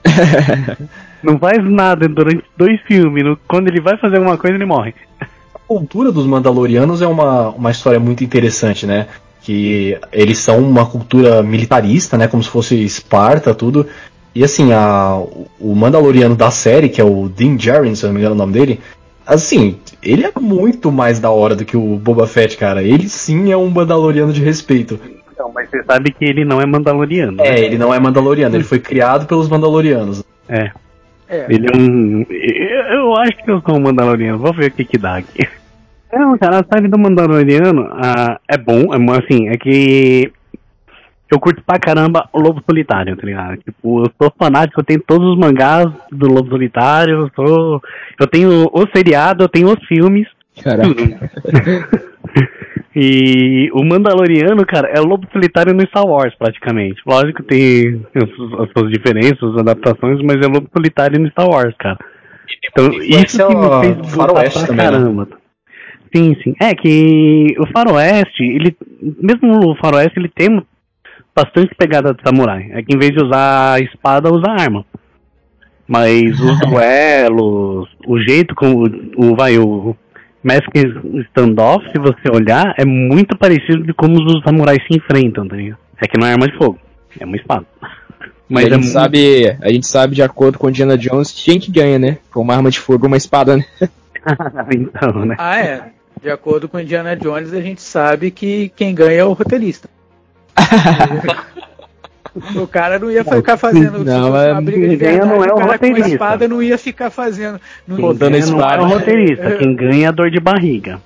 [laughs] não faz nada durante dois filmes. Quando ele vai fazer alguma coisa, ele morre. A cultura dos Mandalorianos é uma, uma história muito interessante, né? Que eles são uma cultura militarista, né? Como se fosse Esparta, tudo. E assim, a, o Mandaloriano da série, que é o Dean Djarin, se eu não me engano o nome dele, assim, ele é muito mais da hora do que o Boba Fett, cara. Ele sim é um Mandaloriano de respeito. Não, mas você sabe que ele não é Mandaloriano. É, né? ele não é Mandaloriano, ele foi criado pelos Mandalorianos. É. É. Ele é um. Eu acho que eu sou um Mandaloriano. Vou ver o que que dá aqui. Não, cara, a série do Mandaloriano ah, é bom, é assim, é que eu curto pra caramba o Lobo Solitário, tá ligado? Tipo, eu sou fanático, eu tenho todos os mangás do Lobo Solitário, eu sou. Eu tenho o seriado, eu tenho os filmes. Caraca. [laughs] E o Mandaloriano, cara, é o lobo solitário no Star Wars, praticamente. Lógico que tem as suas diferenças, as adaptações, mas é o lobo solitário no Star Wars, cara. Então, isso que me fez faroeste também, né? caramba. Né? Sim, sim. É que o faroeste, ele, mesmo o faroeste, ele tem bastante pegada de samurai. É que em vez de usar espada, usa arma. Mas os [laughs] duelos, o jeito como o, vai, o, Mask Standoff, se você olhar, é muito parecido de como os samurais se enfrentam, tá ligado? É que não é arma de fogo, é uma espada. Mas a, gente é sabe, muito... a gente sabe, de acordo com Indiana Jones, quem que ganha, né? Com uma arma de fogo ou uma espada, né? [laughs] então, né? Ah, é. De acordo com Indiana Jones, a gente sabe que quem ganha é o roteirista. [laughs] O cara não ia ficar fazendo não, uma briga de verdade, não é o, o cara roteirista. com a espada não ia ficar fazendo. Não Pô, dando espada. Não é o roteirista, quem ganha é dor de barriga.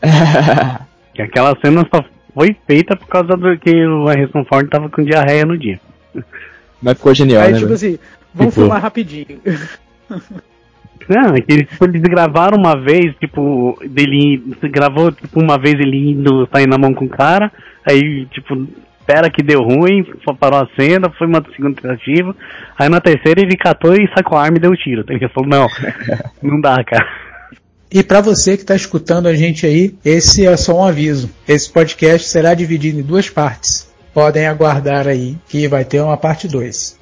[laughs] que aquela cena só foi feita por causa do que o Harrison Ford tava com diarreia no dia. Mas ficou genial, Aí, né? tipo assim, vamos tipo... filmar rapidinho. Não, é que eles, tipo, eles gravaram uma vez, tipo, dele gravou tipo, uma vez ele indo sair na mão com o cara, aí, tipo, espera que deu ruim, parou a cena, foi uma segunda tentativa. Aí na terceira ele catou e sacou a arma e deu um tiro. Ele falou, não, [laughs] não dá, cara. E para você que está escutando a gente aí, esse é só um aviso. Esse podcast será dividido em duas partes. Podem aguardar aí que vai ter uma parte 2.